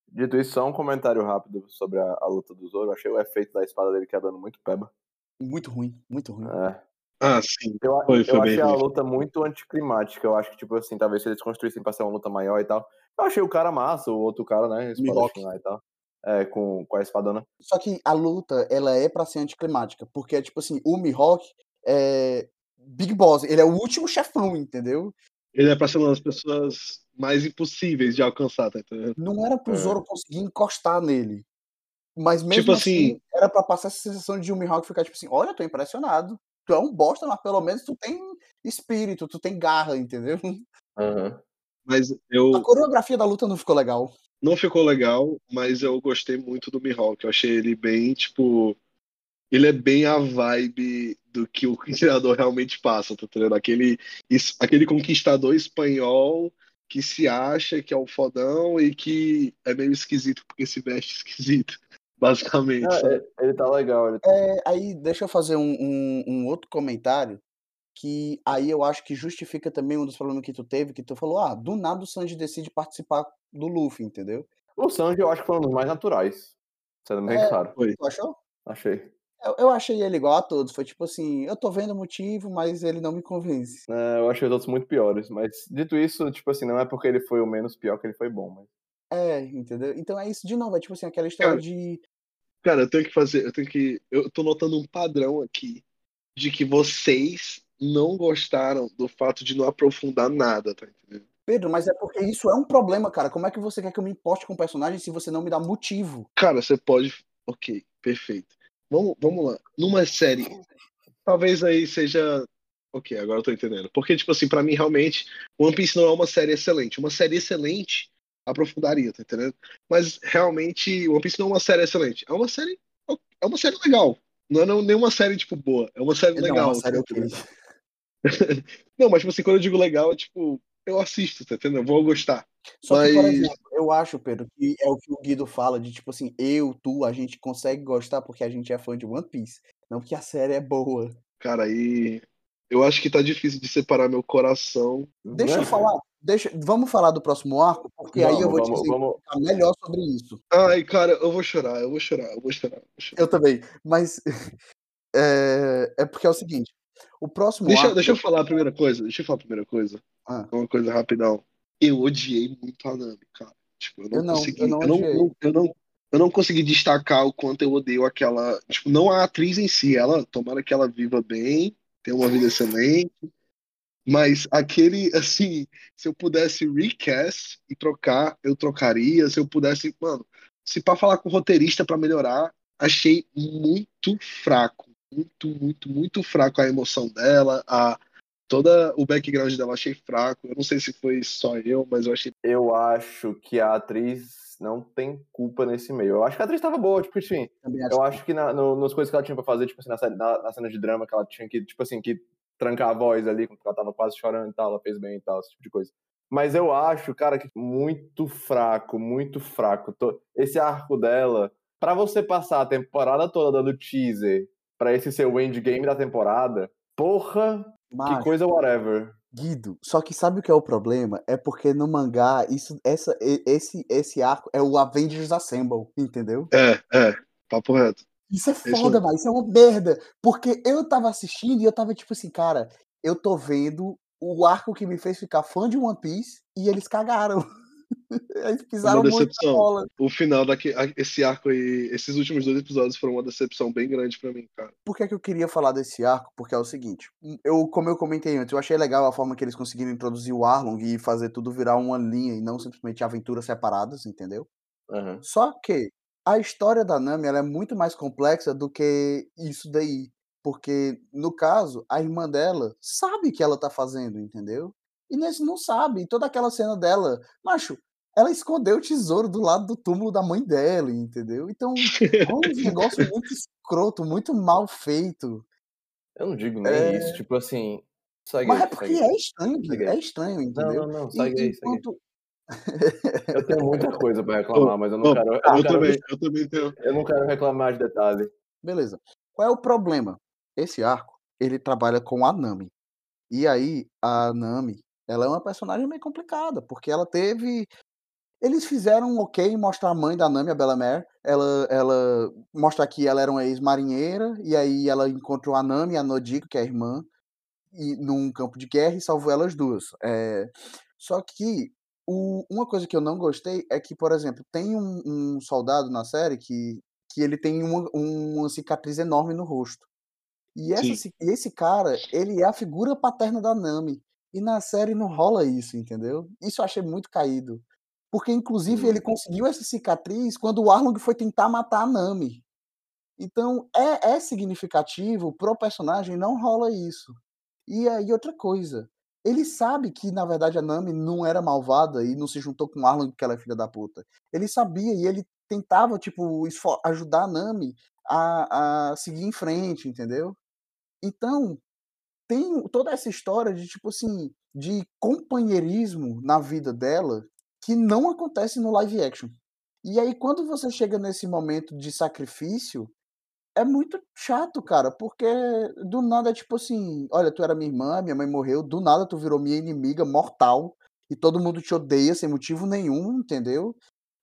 Dito isso, só um comentário rápido sobre a, a luta do Zoro. Eu achei o efeito da espada dele quebrando muito peba. Muito ruim, muito ruim. É. Ah, sim. Eu, Foi, foi eu bem achei a ruim. luta muito anticlimática. Eu acho que, tipo assim, talvez se eles construíssem pra ser uma luta maior e tal. Eu achei o cara massa, o outro cara, né? Espadachim lá e tal. É, com, com a espadona. Só que a luta, ela é pra ser anticlimática, porque, tipo assim, o Mihawk é Big Boss, ele é o último chefão, entendeu? Ele é pra ser uma das pessoas mais impossíveis de alcançar, tá entendendo? Não era pro É. Zoro conseguir encostar nele. Mas mesmo Tipo assim, assim- era pra passar essa sensação de o Mihawk ficar tipo assim, olha, tô impressionado. Tu é um bosta, mas pelo menos tu tem espírito, tu tem garra, entendeu? Aham. Mas eu A coreografia da luta não ficou legal. não ficou legal, mas eu gostei muito do Mihawk. Eu achei ele bem, tipo. Ele é bem a vibe do que o criador realmente passa, tá entendendo? Aquele, aquele conquistador espanhol que se acha que é o fodão e que é meio esquisito porque se veste esquisito, basicamente. Sabe? ele, tá legal. Ele... É, aí, deixa eu fazer um, um- um outro comentário que aí eu acho que justifica também um dos problemas que tu teve, que tu falou, ah, do nada o Sanji decide participar do Luffy, entendeu? O Sanji eu acho que foi um dos mais naturais. Sendo bem É. claro. Tu achou? Achei. Eu, eu achei ele igual a todos, foi tipo assim, eu tô vendo o motivo, mas ele não me convence. É, eu achei os outros muito piores. Mas, dito isso, tipo assim, não é porque ele foi o menos pior que ele foi bom. Mas... É, entendeu? Então é isso de novo, é tipo assim, aquela história de. Cara, eu tenho que fazer, eu tenho que. Eu tô notando um padrão aqui de que vocês não gostaram do fato de não aprofundar nada, tá entendendo? Pedro, mas é porque isso é um problema, cara. Como é que você quer que eu me importe com o personagem se você não me dá motivo? Cara, você pode. Ok, perfeito. Vamos, vamos lá. Numa série, talvez aí seja. Ok, agora eu tô entendendo. Porque, tipo assim, pra mim, realmente, One Piece não é uma série excelente. Uma série excelente aprofundaria, tá entendendo? Mas realmente, One Piece não é uma série excelente. É uma série. É uma série legal. Não é nenhuma série, tipo, boa. É uma série Não, legal. uma série tá? Não, mas, tipo assim, quando eu digo legal, é tipo, eu assisto, tá entendendo? Eu vou gostar. Só que, por Mas- exemplo, eu acho, Pedro, que é o que o Guido fala, de tipo assim, eu, tu, a gente consegue gostar porque a gente é fã de One Piece. Não porque a série é boa. Cara, aí. Eu acho que tá difícil de separar meu coração. Deixa eu falar, deixa, vamos falar do próximo arco, porque aí eu vou Vamos, te vamos, explicar vamos. melhor sobre isso. Ai, cara, eu vou chorar, eu vou chorar, eu vou chorar. eu vou chorar. Eu também, mas é, é porque é o seguinte, o próximo Deixa, arco... deixa eu falar a primeira coisa. Deixa eu falar a primeira coisa. Ah. Uma coisa rapidão. Eu odiei muito a Nami, cara. Tipo, eu não Eu não, consegui. eu não eu, não, eu, não, eu não consegui destacar o quanto eu odeio aquela. Tipo, não a atriz em si. Ela, tomara que ela viva bem, tenha uma vida excelente. Mas aquele, assim, se eu pudesse recast e trocar, eu trocaria. Se eu pudesse, mano, se para falar com o roteirista para melhorar, achei muito fraco. Muito, muito, muito fraco a emoção dela, a toda o background dela achei fraco. Eu não sei se foi só eu, mas eu achei. Eu acho que a atriz não tem culpa nesse meio. Eu acho que a atriz tava boa, tipo assim. Também acho Eu que- acho que na, no- nas coisas que ela tinha pra fazer, tipo assim, na, na, na cena de drama, que ela tinha que, tipo assim, que trancar a voz ali, quando ela tava quase chorando e tal, ela fez bem e tal, esse tipo de coisa. Mas eu acho, cara, que muito fraco, muito fraco. Tô- Esse arco dela, pra você passar a temporada toda dando teaser pra esse ser o endgame da temporada, porra, que coisa whatever. Guido, só que sabe o que é o problema? É porque no mangá, isso, essa, esse, esse arco é o Avengers Assemble, entendeu? É, é, papo reto. Isso é foda, mesmo. mas isso é uma merda. Porque eu tava assistindo e eu tava tipo assim, cara, eu tô vendo o arco que me fez ficar fã de One Piece e eles cagaram. Eles pisaram Uma muito na decepção. bola. O final daqui, esse arco aí, esses últimos dois episódios foram uma decepção bem grande pra mim, cara. Por que, que eu queria falar desse arco? Porque é o seguinte, eu, como eu comentei antes, eu achei legal a forma que eles conseguiram introduzir o Arlong e fazer tudo virar uma linha e não simplesmente aventuras separadas, entendeu? Aham. Só que a história da Nami ela é muito mais complexa do que isso daí. Porque, no caso, a irmã dela sabe o que ela tá fazendo, entendeu? E nesse não sabe. E toda aquela cena dela, macho, ela escondeu o tesouro do lado do túmulo da mãe dela, entendeu? Então, é um negócio muito escroto, muito mal feito. Eu não digo nem É. isso, tipo assim. Segue Mas aí, é porque é estranho, Segue é estranho, Não, entendeu? não, não, E- segue segue aí. enquanto... Eu tenho muita coisa pra reclamar, mas eu não quero. Eu, eu, não quero também, eu também tenho. eu não quero reclamar de detalhe. Beleza. Qual é o problema? Esse arco, ele trabalha com a Nami. E aí, a Nami, ela é uma personagem meio complicada, porque ela teve. Eles fizeram um ok em mostrar a mãe da Nami, a Bellamere. Ela, ela mostra que ela era uma ex-marinheira, e aí ela encontrou a Nami, a Nodiko, que é a irmã, e, num campo de guerra e salvou elas duas. É, Só que o- uma coisa que eu não gostei é que, por exemplo, tem um, um soldado na série que, que ele tem uma, uma cicatriz enorme no rosto. E, essa, e esse cara, ele é a figura paterna da Nami. E na série não rola isso, entendeu? Isso eu achei muito caído. Porque, inclusive, ele conseguiu essa cicatriz quando o Arlong foi tentar matar a Nami. Então, é, é significativo pro personagem, não rola isso. E aí, outra coisa. Ele sabe que, na verdade, a Nami não era malvada e não se juntou com o Arlong porque ela é filha da puta. Ele sabia e ele tentava, tipo, ajudar a Nami a, a seguir em frente, entendeu? Então, tem toda essa história de, tipo assim, de companheirismo na vida dela que não acontece no live action. E aí, quando você chega nesse momento de sacrifício, é muito chato, cara, porque do nada é tipo assim: olha, tu era minha irmã, minha mãe morreu, do nada tu virou minha inimiga mortal e todo mundo te odeia sem motivo nenhum, entendeu?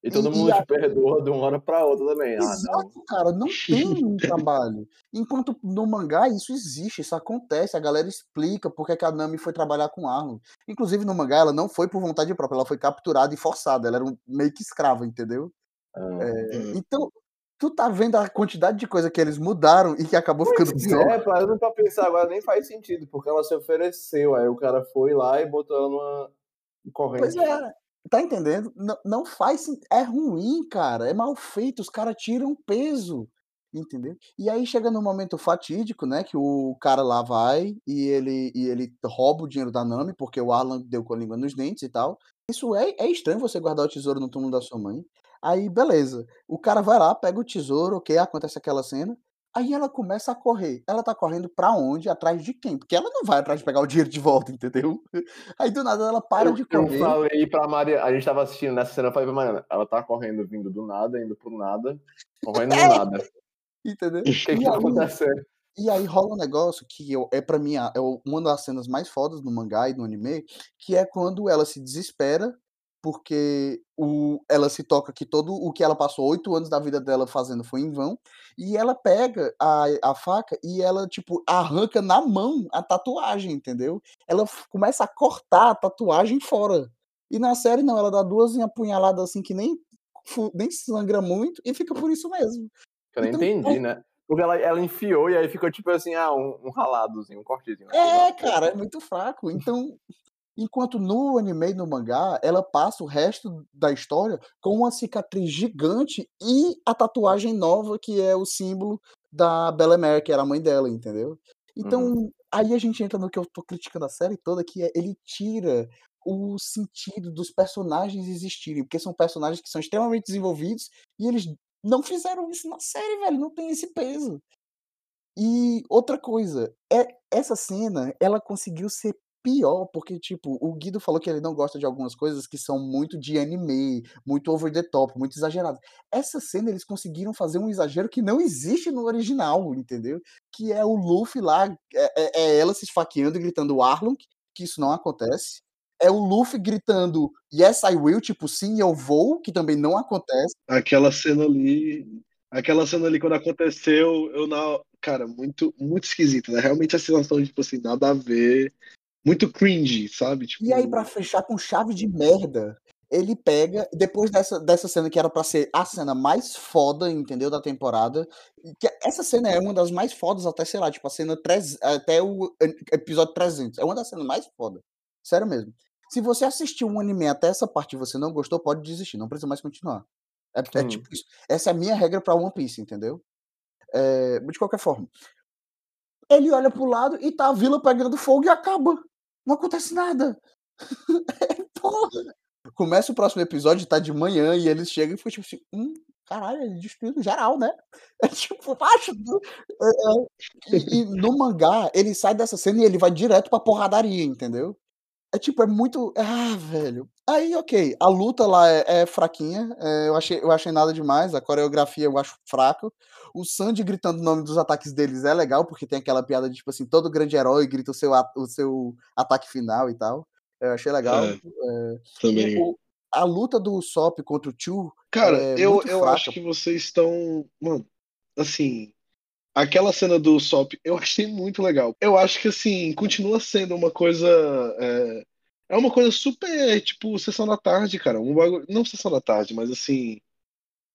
E todo E- mundo e te perdoa de uma hora pra outra também. Ah, não. Exato, cara, não tem um trabalho. Enquanto no mangá isso existe, isso acontece, a galera explica porque que a Nami foi trabalhar com Arlong. Inclusive no mangá ela não foi por vontade própria, ela foi capturada e forçada, ela era um, meio que escrava, entendeu? Ah. É, Hum. então, tu tá vendo a quantidade de coisa que eles mudaram e que acabou ficando pior. É, parando pra pensar agora nem faz sentido, porque ela se ofereceu, aí o cara foi lá e botou ela numa corrente. Pois é, tá entendendo? Não, não faz É ruim, cara. É mal feito. Os caras tiram peso. Entendeu? E aí chega no momento fatídico, né? Que o cara lá vai e ele, e ele rouba o dinheiro da Nami, porque o Arlan deu com a língua nos dentes e tal. Isso é, é estranho você guardar o tesouro no túmulo da sua mãe. Aí, beleza. O cara vai lá, pega o tesouro, ok, acontece aquela cena. Aí ela começa a correr. Ela tá correndo pra onde? Atrás de quem? Porque ela não vai atrás de pegar o dinheiro de volta, entendeu? Aí do nada ela para eu, de eu correr. falei pra Maria, a gente tava assistindo nessa cena, eu falei pra Mariana, ela tá correndo vindo do nada, indo pro nada, correndo no nada. Entendeu? O que que E tá aí, acontecendo? E aí rola um negócio que eu- é pra mim é uma das cenas mais fodas no mangá e no anime, que é quando ela se desespera porque o, ela se toca que todo o que ela passou oito anos da vida dela fazendo foi em vão, e ela pega a, a faca e ela, tipo, arranca na mão a tatuagem, entendeu? Ela começa a cortar a tatuagem fora. E na série não, ela dá duas apunhaladas assim que nem, nem sangra muito e fica por isso mesmo. Eu Então, entendi, né? Porque ela, ela enfiou e aí ficou tipo assim, ah, um, um raladozinho, um cortezinho. É, cara, é muito fraco. Então, enquanto no anime e no mangá, ela passa o resto da história com uma cicatriz gigante e a tatuagem nova, que é o símbolo da Bellemere, que era a mãe dela, entendeu? Então, aí a gente entra no que eu tô criticando a série toda, que é ele tira o sentido dos personagens existirem, porque são personagens que são extremamente desenvolvidos e eles não fizeram isso na série, velho, não tem esse peso. E outra coisa, é essa cena, ela conseguiu ser pior, porque, tipo, o Guido falou que ele não gosta de algumas coisas que são muito de anime, muito over the top, muito exageradas. Essa cena eles conseguiram fazer um exagero que não existe no original, entendeu? Que é o Luffy lá, é, é- é ela se esfaqueando e gritando Arlong, que isso não acontece. É o Luffy gritando Yes, I will, tipo, sim, eu vou, que também não acontece. Aquela cena ali. Aquela cena ali quando aconteceu, eu na. Cara, muito, muito esquisito, né? Realmente a situação, tipo assim, nada a ver. Muito cringe, sabe? Tipo, E aí, pra fechar com chave de merda, ele pega, depois dessa, dessa cena que era pra ser a cena mais foda, entendeu, da temporada, que essa cena é uma das mais fodas até, sei lá, tipo, a cena 3, até o episódio 300, é uma das cenas mais fodas, sério mesmo. Se você assistiu um anime até essa parte e você não gostou, pode desistir, não precisa mais continuar. É, é Hum. tipo isso. Essa é a minha regra pra One Piece, entendeu? É, de qualquer forma. Ele olha pro lado e tá a vila pegando fogo e acaba. Não acontece nada. Porra. Começa o próximo episódio, tá de manhã, e eles chegam e ficam tipo assim, hum, caralho, ele destruiu geral, né? É tipo, acho. é, é. E, e no mangá, ele sai dessa cena e ele vai direto pra porradaria, entendeu? É tipo, é muito. Ah, velho. Aí, ok. A luta lá é, é fraquinha. é, eu, achei, eu achei nada demais. A coreografia eu acho fraco. O Sandy gritando o nome dos ataques deles é legal, porque tem aquela piada de, tipo assim, todo grande herói grita o seu, a- o seu ataque final e tal. Eu achei legal. É, É, também. o- a luta do Sop contra o Chu Cara, é eu, muito eu fraca. acho que vocês estão. Mano, assim. Aquela cena do Sop eu achei muito legal. Eu acho que, assim, continua sendo uma coisa. É, é uma coisa super, tipo, sessão da tarde, cara. Um bagulho, não sessão da tarde, mas assim.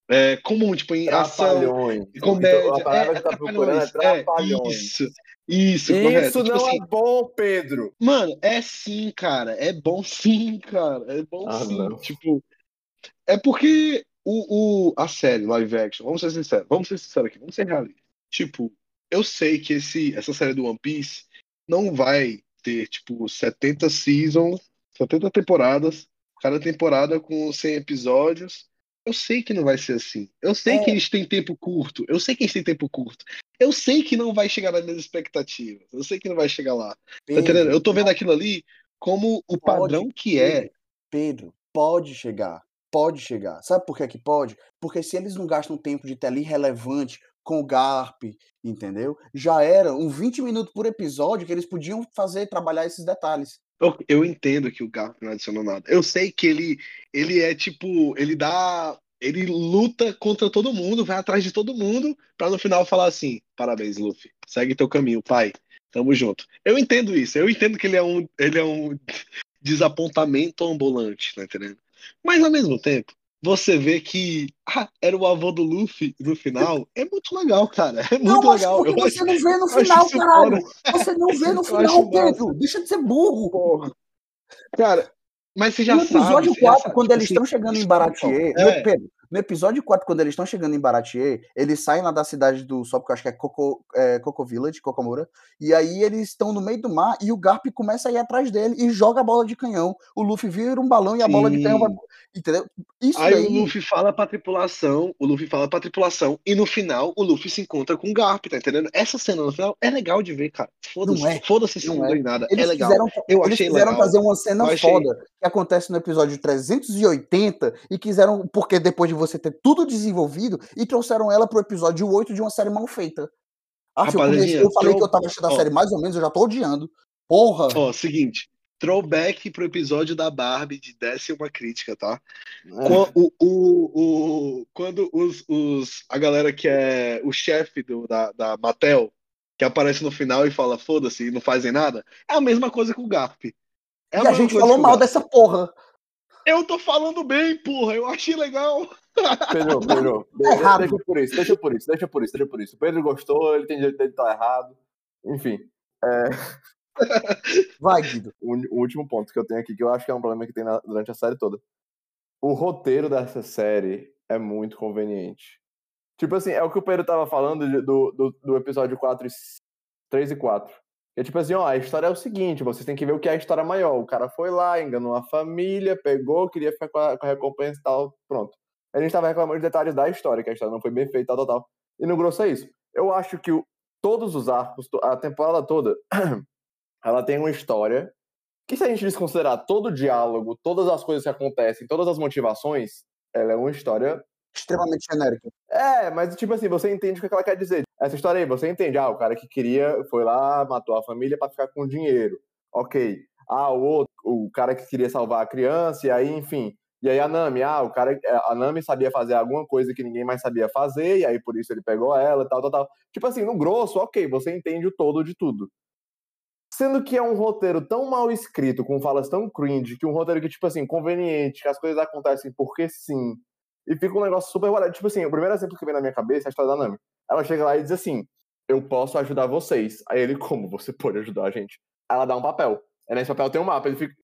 É comum, tipo, em ação, em comédia. A palavra é, que tá procurando é trapalhões. É, isso. Isso, correto. Isso Tipo não assim, é bom, Pedro. Mano, é sim, cara. É bom sim, cara. É bom Ah, sim. não. Tipo, é porque o, o, a série live action, vamos ser sinceros, vamos ser sinceros aqui, vamos ser realistas. Tipo, eu sei que esse, essa série do One Piece não vai ter, tipo, 70 seasons, 70 temporadas, cada temporada com 100 episódios. Eu sei que não vai ser assim. Eu sei que É. eles têm tempo curto. Eu sei que eles têm tempo curto. Eu sei que não vai chegar nas minhas expectativas. Eu sei que não vai chegar lá. Tá entendendo? Pedro, Eu tô vendo aquilo ali como o Pode padrão que é. Pedro, pode chegar. Pode chegar. Sabe por que que pode? Porque se eles não gastam tempo de tela irrelevante com o Garp, entendeu? Já era um 20 minutos por episódio que eles podiam fazer, trabalhar esses detalhes. Eu, eu entendo que o Garp não adicionou nada. Eu sei que ele, ele é tipo, ele dá, ele luta contra todo mundo, vai atrás de todo mundo, pra no final falar assim: parabéns, Luffy, segue teu caminho, pai. Tamo junto. Eu entendo isso. Eu entendo que ele é um, ele é um desapontamento ambulante, tá entendendo? Mas ao mesmo tempo, você vê que ah, era o avô do Luffy no final. É muito legal, cara. É muito Não, legal. porque você acho, não vê no final, caralho. Você não vê no final, acho massa. Pedro. Deixa de ser burro. Porra. Cara, mas você já No sabe. episódio você já 4, sabe. quando eles estão chegando em no, é. Pedro, no episódio 4, quando eles estão chegando em Baratier, eles saem lá da cidade do Sop, que eu acho que é Coco, é, Coco Village, Cocomura, e aí eles estão no meio do mar e o Garp começa a ir atrás dele e joga a bola de canhão. O Luffy vira um balão e a bola de canhão vai. Sim. Entendeu? Isso Aí daí. o Luffy fala pra tripulação, o Luffy fala pra tripulação, e no final o Luffy se encontra com o Garp, tá entendendo? Essa cena no final é legal de ver, cara. Foda-se, Não é. foda-se se Não não é. nada. Eles é legal. quiseram, Eu eles achei quiseram legal. fazer uma cena achei. foda que acontece no episódio 380 e quiseram, porque depois de você ter tudo desenvolvido, e trouxeram ela pro episódio 8 de uma série mal feita. Ah, eu, comecei, eu falei que eu tava achando a série mais ou menos, eu já tô odiando. Porra! ó, seguinte. Throwback pro episódio da Barbie de Desce uma crítica, tá? É. O, o, o- quando os, os, a galera que é o chefe do- da, da Mattel, que aparece no final e fala, foda-se, e não fazem nada, é a mesma coisa com o Garp. É e a gente falou mal dessa porra. Eu tô falando bem, porra, eu achei legal. Pedro, Pedro, Tá de- errado. deixa por isso, deixa por isso, deixa por isso, deixa por isso. O Pedro gostou, ele tem direito de estar errado. Enfim, Vai, Guido. o, o último ponto que eu tenho aqui, que eu acho que é um problema que tem na- durante a série toda. O roteiro dessa série é muito conveniente. Tipo assim, é o que o Pedro tava falando de- do, do, do episódio 4 e, s- 3 e 4. É tipo assim, ó, a história é o seguinte, vocês têm que ver o que é a história maior. O cara foi lá, enganou a família, pegou, queria ficar com a, com a recompensa e tal, pronto. A gente tava reclamando de detalhes da história, que a história não foi bem feita, tal, tal, tal. E no grosso é isso. Eu acho que o- todos os arcos, a temporada toda, ela tem uma história que se a gente desconsiderar todo o diálogo, todas as coisas que acontecem, todas as motivações, ela é uma história Extremamente genérica. é, mas tipo assim, você entende o que ela quer dizer. Essa história aí, você entende, ah, o cara que queria foi lá, matou a família pra ficar com dinheiro. Ok. Ah, o outro, o cara que queria salvar a criança, e aí, enfim. E aí a Nami, ah, o cara, a Nami sabia fazer alguma coisa que ninguém mais sabia fazer, e aí por isso ele pegou ela, tal, tal, tal. Tipo assim, no grosso, ok, você entende o todo de tudo. Sendo que é um roteiro tão mal escrito, com falas tão cringe, que um roteiro que, tipo assim, conveniente, que as coisas acontecem porque sim. E fica um negócio super barato. Tipo assim, o primeiro exemplo que vem na minha cabeça é a história da Nami. Ela chega lá e diz assim: Eu posso ajudar vocês. Aí ele, como você pode ajudar a gente? Ela dá um papel. Aí nesse papel tem um mapa. Ele fica.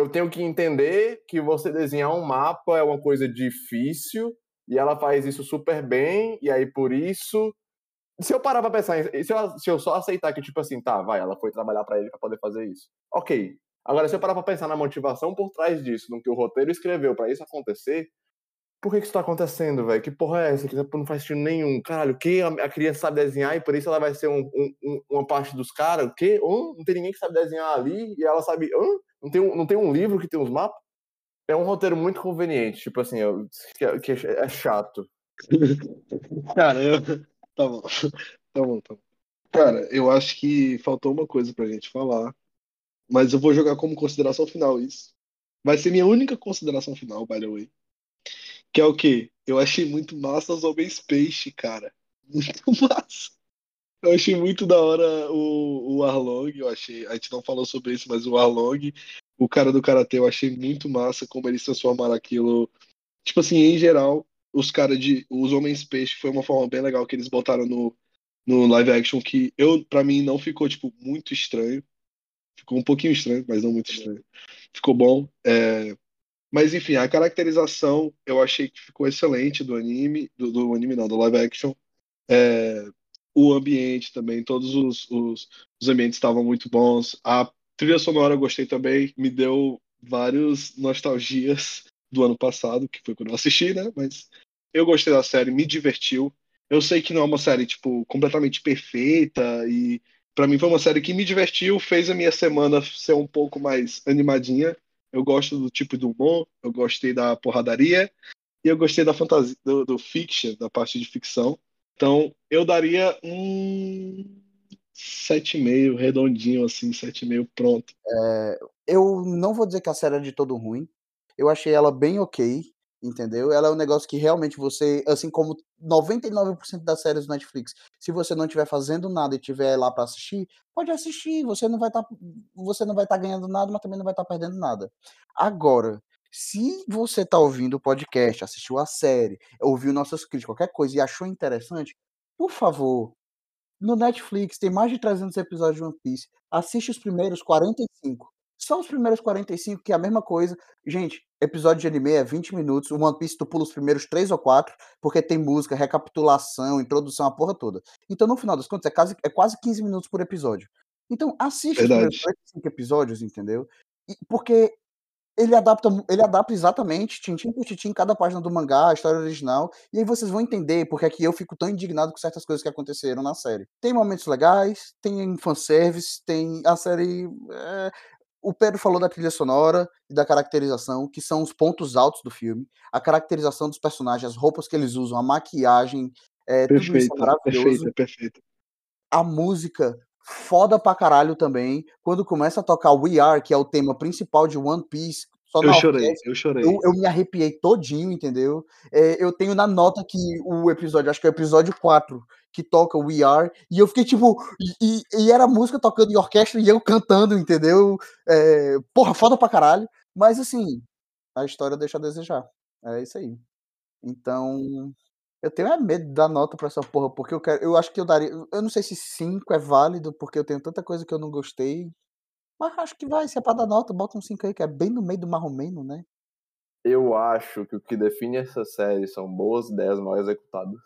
Eu tenho que entender que você desenhar um mapa é uma coisa difícil. E ela faz isso super bem. E aí, por isso, se eu parar pra pensar, se eu, se eu só aceitar que, tipo assim, tá, vai, ela foi trabalhar para ele para poder fazer isso. Ok. Agora, se eu parar pra pensar na motivação por trás disso, no que o roteiro escreveu para isso acontecer, por que, que isso tá acontecendo, velho? Que porra é essa? Que não faz sentido nenhum. Caralho, o que? A criança sabe desenhar e por isso ela vai ser um, um, uma parte dos caras? O quê? Hã? Não tem ninguém que sabe desenhar ali e ela sabe. Hã? Não tem, um, não tem um livro que tem os mapas? É um roteiro muito conveniente, tipo assim, que, que é chato. Cara, eu, Tá bom. Tá bom, tá bom. Cara, eu acho que faltou uma coisa pra gente falar. Mas eu vou jogar como consideração final isso. Vai ser minha única consideração final, by the way. Que é o quê? Eu achei muito massa os homens peixe, cara. Muito massa. Eu achei muito da hora o, o Arlong. Eu achei. A gente não falou sobre isso, mas o Arlong, o cara do Karatê, eu achei muito massa como eles transformaram aquilo. Tipo assim, em geral, os caras de. Os Homens Peixe foi uma forma bem legal que eles botaram no, no live action que eu, para mim, não ficou, tipo, muito estranho. Ficou um pouquinho estranho, mas não muito estranho. Ficou bom. É... Mas enfim, a caracterização eu achei que ficou excelente do anime, do, do anime não, do live action. É... O ambiente também, todos os, os, os ambientes estavam muito bons. A trilha sonora eu gostei também, me deu vários nostalgias do ano passado, que foi quando eu assisti, né? Mas eu gostei da série, me divertiu. Eu sei que não é uma série, tipo, completamente perfeita e para mim foi uma série que me divertiu, fez a minha semana ser um pouco mais animadinha. Eu gosto do tipo do humor, eu gostei da porradaria e eu gostei da fantasia, do, do fiction, da parte de ficção. Então, eu daria um 7,5, redondinho assim, 7,5 pronto. É, eu não vou dizer que a série é de todo ruim, eu achei ela bem ok, entendeu? Ela é um negócio que realmente você, assim como 99% das séries do Netflix, se você não estiver fazendo nada e estiver lá para assistir, pode assistir, você não vai estar tá, você não vai estar tá ganhando nada, mas também não vai estar tá perdendo nada. Agora, se você está ouvindo o podcast, assistiu a série, ouviu nossas críticas, qualquer coisa e achou interessante, por favor, no Netflix tem mais de 300 episódios de One Piece. Assiste os primeiros 45. Só os primeiros 45, que é a mesma coisa. Gente, episódio de anime é 20 minutos. O One Piece tu pula os primeiros 3 ou 4, porque tem música, recapitulação, introdução, a porra toda. Então, no final das contas, é quase, é quase 15 minutos por episódio. Então, assiste Verdade. os primeiros 45 episódios, entendeu? E, porque ele adapta, ele adapta exatamente, tintim por tintim, cada página do mangá, a história original, e aí vocês vão entender porque é que eu fico tão indignado com certas coisas que aconteceram na série. Tem momentos legais, tem fanservice, tem a série. É, o Pedro falou da trilha sonora e da caracterização, que são os pontos altos do filme. A caracterização dos personagens, as roupas que eles usam, a maquiagem, é, tudo isso é maravilhoso. Perfeito, perfeito. A música, foda pra caralho também. Quando começa a tocar We Are, que é o tema principal de One Piece, eu chorei, orquestra, eu chorei. Eu, eu, me arrepiei todinho, entendeu? É, eu tenho na nota que o episódio, acho que é o episódio 4, que toca We Are, e eu fiquei tipo. E, e era música tocando em orquestra e eu cantando, entendeu? É, porra, foda pra caralho. Mas assim, a história deixa a desejar. É isso aí. Então. Eu tenho é medo da nota pra essa porra, porque eu quero. Eu acho que eu daria. Eu não sei se 5 é válido, porque eu tenho tanta coisa que eu não gostei. Mas acho que vai, se é pra dar nota, bota um 5 aí, que é bem no meio do marromeno, né? Eu acho que o que define essa série são boas ideias mal executadas.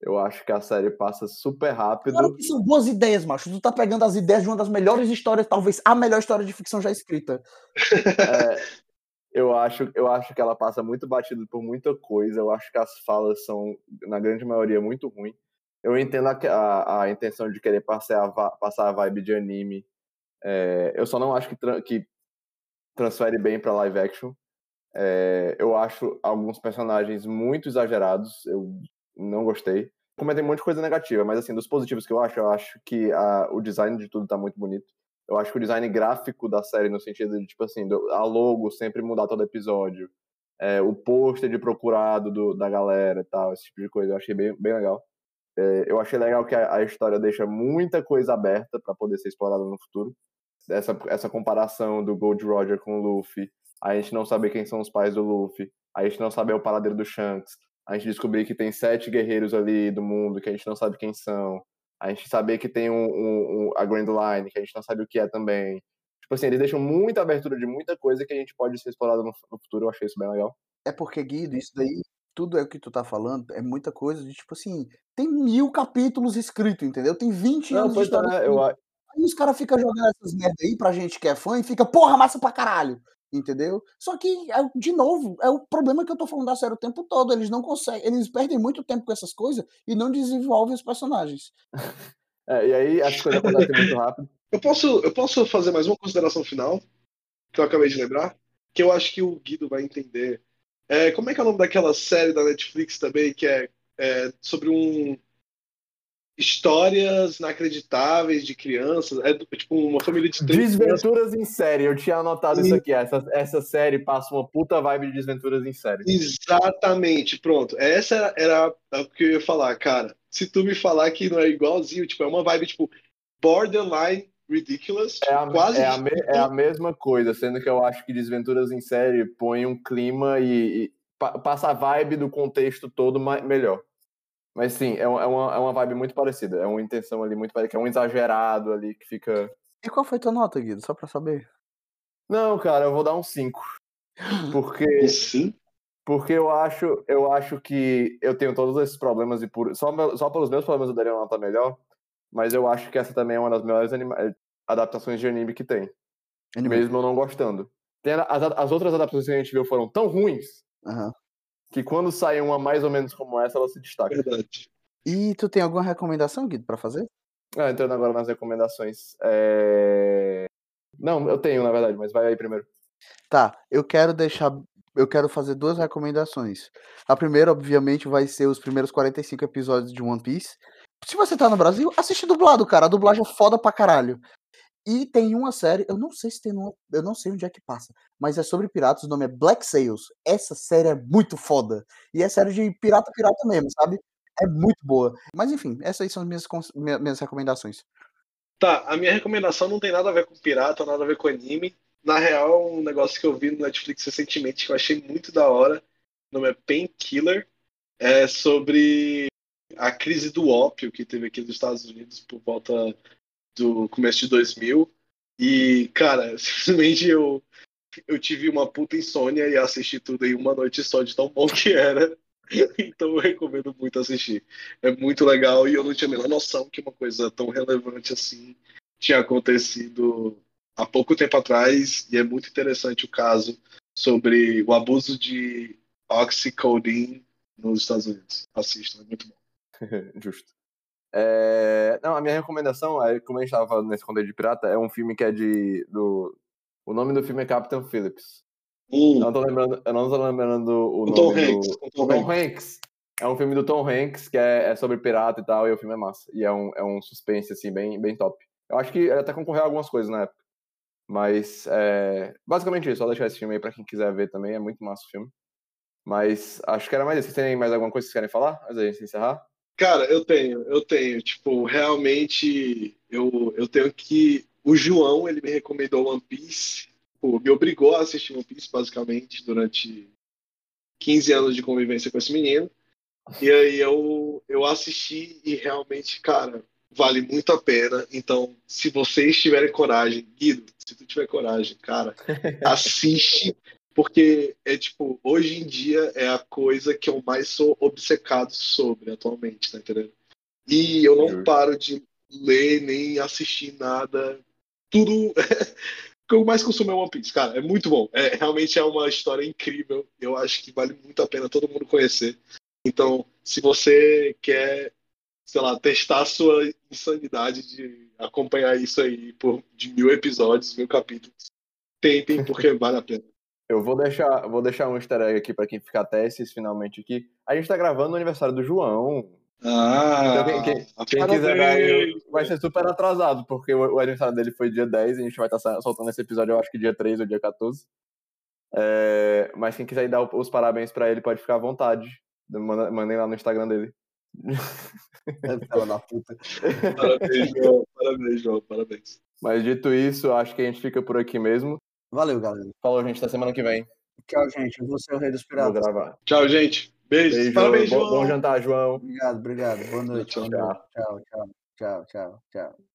Eu acho que a série passa super rápido. Claro que são boas ideias, macho. Tu tá pegando as ideias de uma das melhores histórias, talvez a melhor história de ficção já escrita. É, eu, acho, eu acho que ela passa muito batido por muita coisa. Eu acho que as falas são, na grande maioria, muito ruins. Eu entendo a, a, a, intenção de querer passar a, passar a vibe de anime. É, eu só não acho que, tra que transfere bem para live action. É, eu acho alguns personagens muito exagerados. Eu não gostei. Comentei um monte de coisa negativa, mas assim, dos positivos que eu acho, eu acho que a, o design de tudo tá muito bonito. Eu acho que o design gráfico da série, no sentido de, tipo assim, a logo sempre mudar todo episódio, é, o pôster de procurado do, da galera e tal, esse tipo de coisa, eu achei bem, bem legal. É, eu achei legal que a, a, história deixa muita coisa aberta para poder ser explorada no futuro. essa, essa comparação do Gold Roger com o Luffy, a gente não saber quem são os pais do Luffy, a gente não saber o paradeiro do Shanks, a gente descobrir que tem sete guerreiros ali do mundo que a gente não sabe quem são, a gente saber que tem um, um, um, a Grand Line, que a gente não sabe o que é também. Tipo assim, eles deixam muita abertura de muita coisa que a gente pode ser explorado no, no futuro, eu achei isso bem legal. É porque, Guido, isso daí, tudo é o que tu tá falando, é muita coisa de tipo assim, tem mil capítulos escritos, entendeu? Tem 20 Não, anos de pois história. é, eu, a- Aí os caras ficam jogando essas merda aí pra gente que é fã e fica, porra, massa pra caralho. Entendeu? Só que, é, de novo, é o problema que eu tô falando da série o tempo todo. Eles não conseguem, eles perdem muito tempo com essas coisas e não desenvolvem os personagens. é, e aí as coisas acontecem muito rápido. Eu posso, eu posso fazer mais uma consideração final, que eu acabei de lembrar, que eu acho que o Guido vai entender. É, como é que é o nome daquela série da Netflix também, que é, é sobre um. Histórias inacreditáveis de crianças. É tipo uma família de três crianças. Desventuras em série, eu tinha anotado isso aqui. Essa, essa série passa uma puta vibe de desventuras em série. Exatamente, pronto. Essa era, era o que eu ia falar, cara. Se tu me falar que não é igualzinho, tipo, é uma vibe, tipo, borderline ridiculous, É a, quase é, a me- é a mesma coisa, sendo que eu acho que Desventuras em Série põe um clima e, e pa- passa a vibe do contexto todo ma- melhor. Mas sim, é uma, é, uma, é uma vibe muito parecida. É uma intenção ali muito parecida, que é um exagerado ali que fica. E qual foi tua nota, Guido? Só pra saber. Não, cara, eu vou dar um 5. Porque, Sim. porque eu acho, eu acho que eu tenho todos esses problemas e por, só, meu- só pelos meus problemas eu daria uma nota melhor. Mas eu acho que essa também é uma das melhores anima- adaptações de anime que tem. Anime. mesmo eu não gostando. Tem as, as outras adaptações que a gente viu foram tão ruins Aham. Que quando sai uma mais ou menos como essa, ela se destaca. Verdade. E tu tem alguma recomendação, Guido, pra fazer? Ah, entrando agora nas recomendações. É... Não, eu tenho, na verdade, mas vai aí primeiro. Tá, eu quero deixar. Eu quero fazer duas recomendações. A primeira, obviamente, vai ser os primeiros 45 episódios de One Piece. Se você tá no Brasil, assiste dublado, cara. A dublagem é foda pra caralho. E tem uma série, eu não sei se tem no, eu não sei onde é que passa, mas é sobre piratas, o nome é Black Sails. Essa série é muito foda. E é série de pirata pirata mesmo, sabe? É muito boa. Mas enfim, essas aí são as minhas, minhas recomendações. Tá, a minha recomendação não tem nada a ver com pirata, nada a ver com anime. Na real, é um negócio que eu vi no Netflix recentemente que eu achei muito da hora. O nome é Painkiller. É sobre a crise do ópio que teve aqui nos Estados Unidos por volta do começo de 2000. E, cara, simplesmente eu, eu tive uma puta insônia e assisti tudo em uma noite só de tão bom que era. Então eu recomendo muito assistir. É muito legal e eu não tinha a menor noção que uma coisa tão relevante assim tinha acontecido há pouco tempo atrás e é muito interessante o caso sobre o abuso de oxycodone nos Estados Unidos. Assistam, é muito bom. Justo. É, Não, a minha recomendação, é, como a gente estava falando nesse conteúdo de pirata, é um filme que é de. Do... O nome do filme é Captain Phillips. Eu não tô lembrando, eu não tô lembrando o, O nome Tom do. Hanks. o Tom Tom Hanks. Hanks. É um filme do Tom Hanks que é, é sobre pirata e tal, e o filme é massa. E é um, é um suspense, assim, bem, bem top. Eu acho que ele até concorreu a algumas coisas na época. Mas, é, basicamente isso. Só deixar esse filme aí pra quem quiser ver também. É muito massa o filme. Mas acho que era mais isso. Vocês têm mais alguma coisa que vocês querem falar? Antes da gente encerrar? Cara, eu tenho, eu tenho. Tipo, realmente, eu, eu tenho que. O João, ele me recomendou One Piece. Pô, me obrigou a assistir One Piece, basicamente, durante 15 anos de convivência com esse menino. E aí eu, eu assisti e realmente, cara, vale muito a pena. Então, se vocês tiverem coragem, Guido, se tu tiver coragem, cara, assiste, porque é tipo, hoje em dia é a coisa que eu mais sou obcecado sobre atualmente, tá entendendo? E eu não Justo. paro de ler nem assistir nada. Tudo. O que eu mais consumo é One Piece, cara. É muito bom. É, realmente é uma história incrível. Eu acho que vale muito a pena todo mundo conhecer. Então, se você quer, sei lá, testar a sua insanidade de acompanhar isso aí por de mil episódios, mil capítulos, tentem, porque vale a pena. Eu vou deixar, vou deixar um easter egg aqui pra quem ficar até esses finalmente aqui. A gente tá gravando o aniversário do João. Ah, Então, quem, quem- quem quiser aí, vai ser super atrasado, porque o, o aniversário dele foi dia 10 e a gente vai estar soltando esse episódio, eu acho que dia 3 ou dia 14. É, mas quem quiser dar os parabéns pra ele pode ficar à vontade. Manda- Mandem lá no Instagram dele. Fela da puta. Parabéns, João. Parabéns, João. Parabéns. Mas dito isso, acho que a gente fica por aqui mesmo. Valeu, galera. Falou, gente, até semana que vem. Tchau, gente. Eu vou ser o rei dos Vou piratas. gravar. Tchau, gente. Beijo. Beijo, Parabéns, bom, João. bom jantar, João. Obrigado, obrigado. Boa noite. Tchau, boa noite. Tchau, tchau, tchau, tchau, tchau.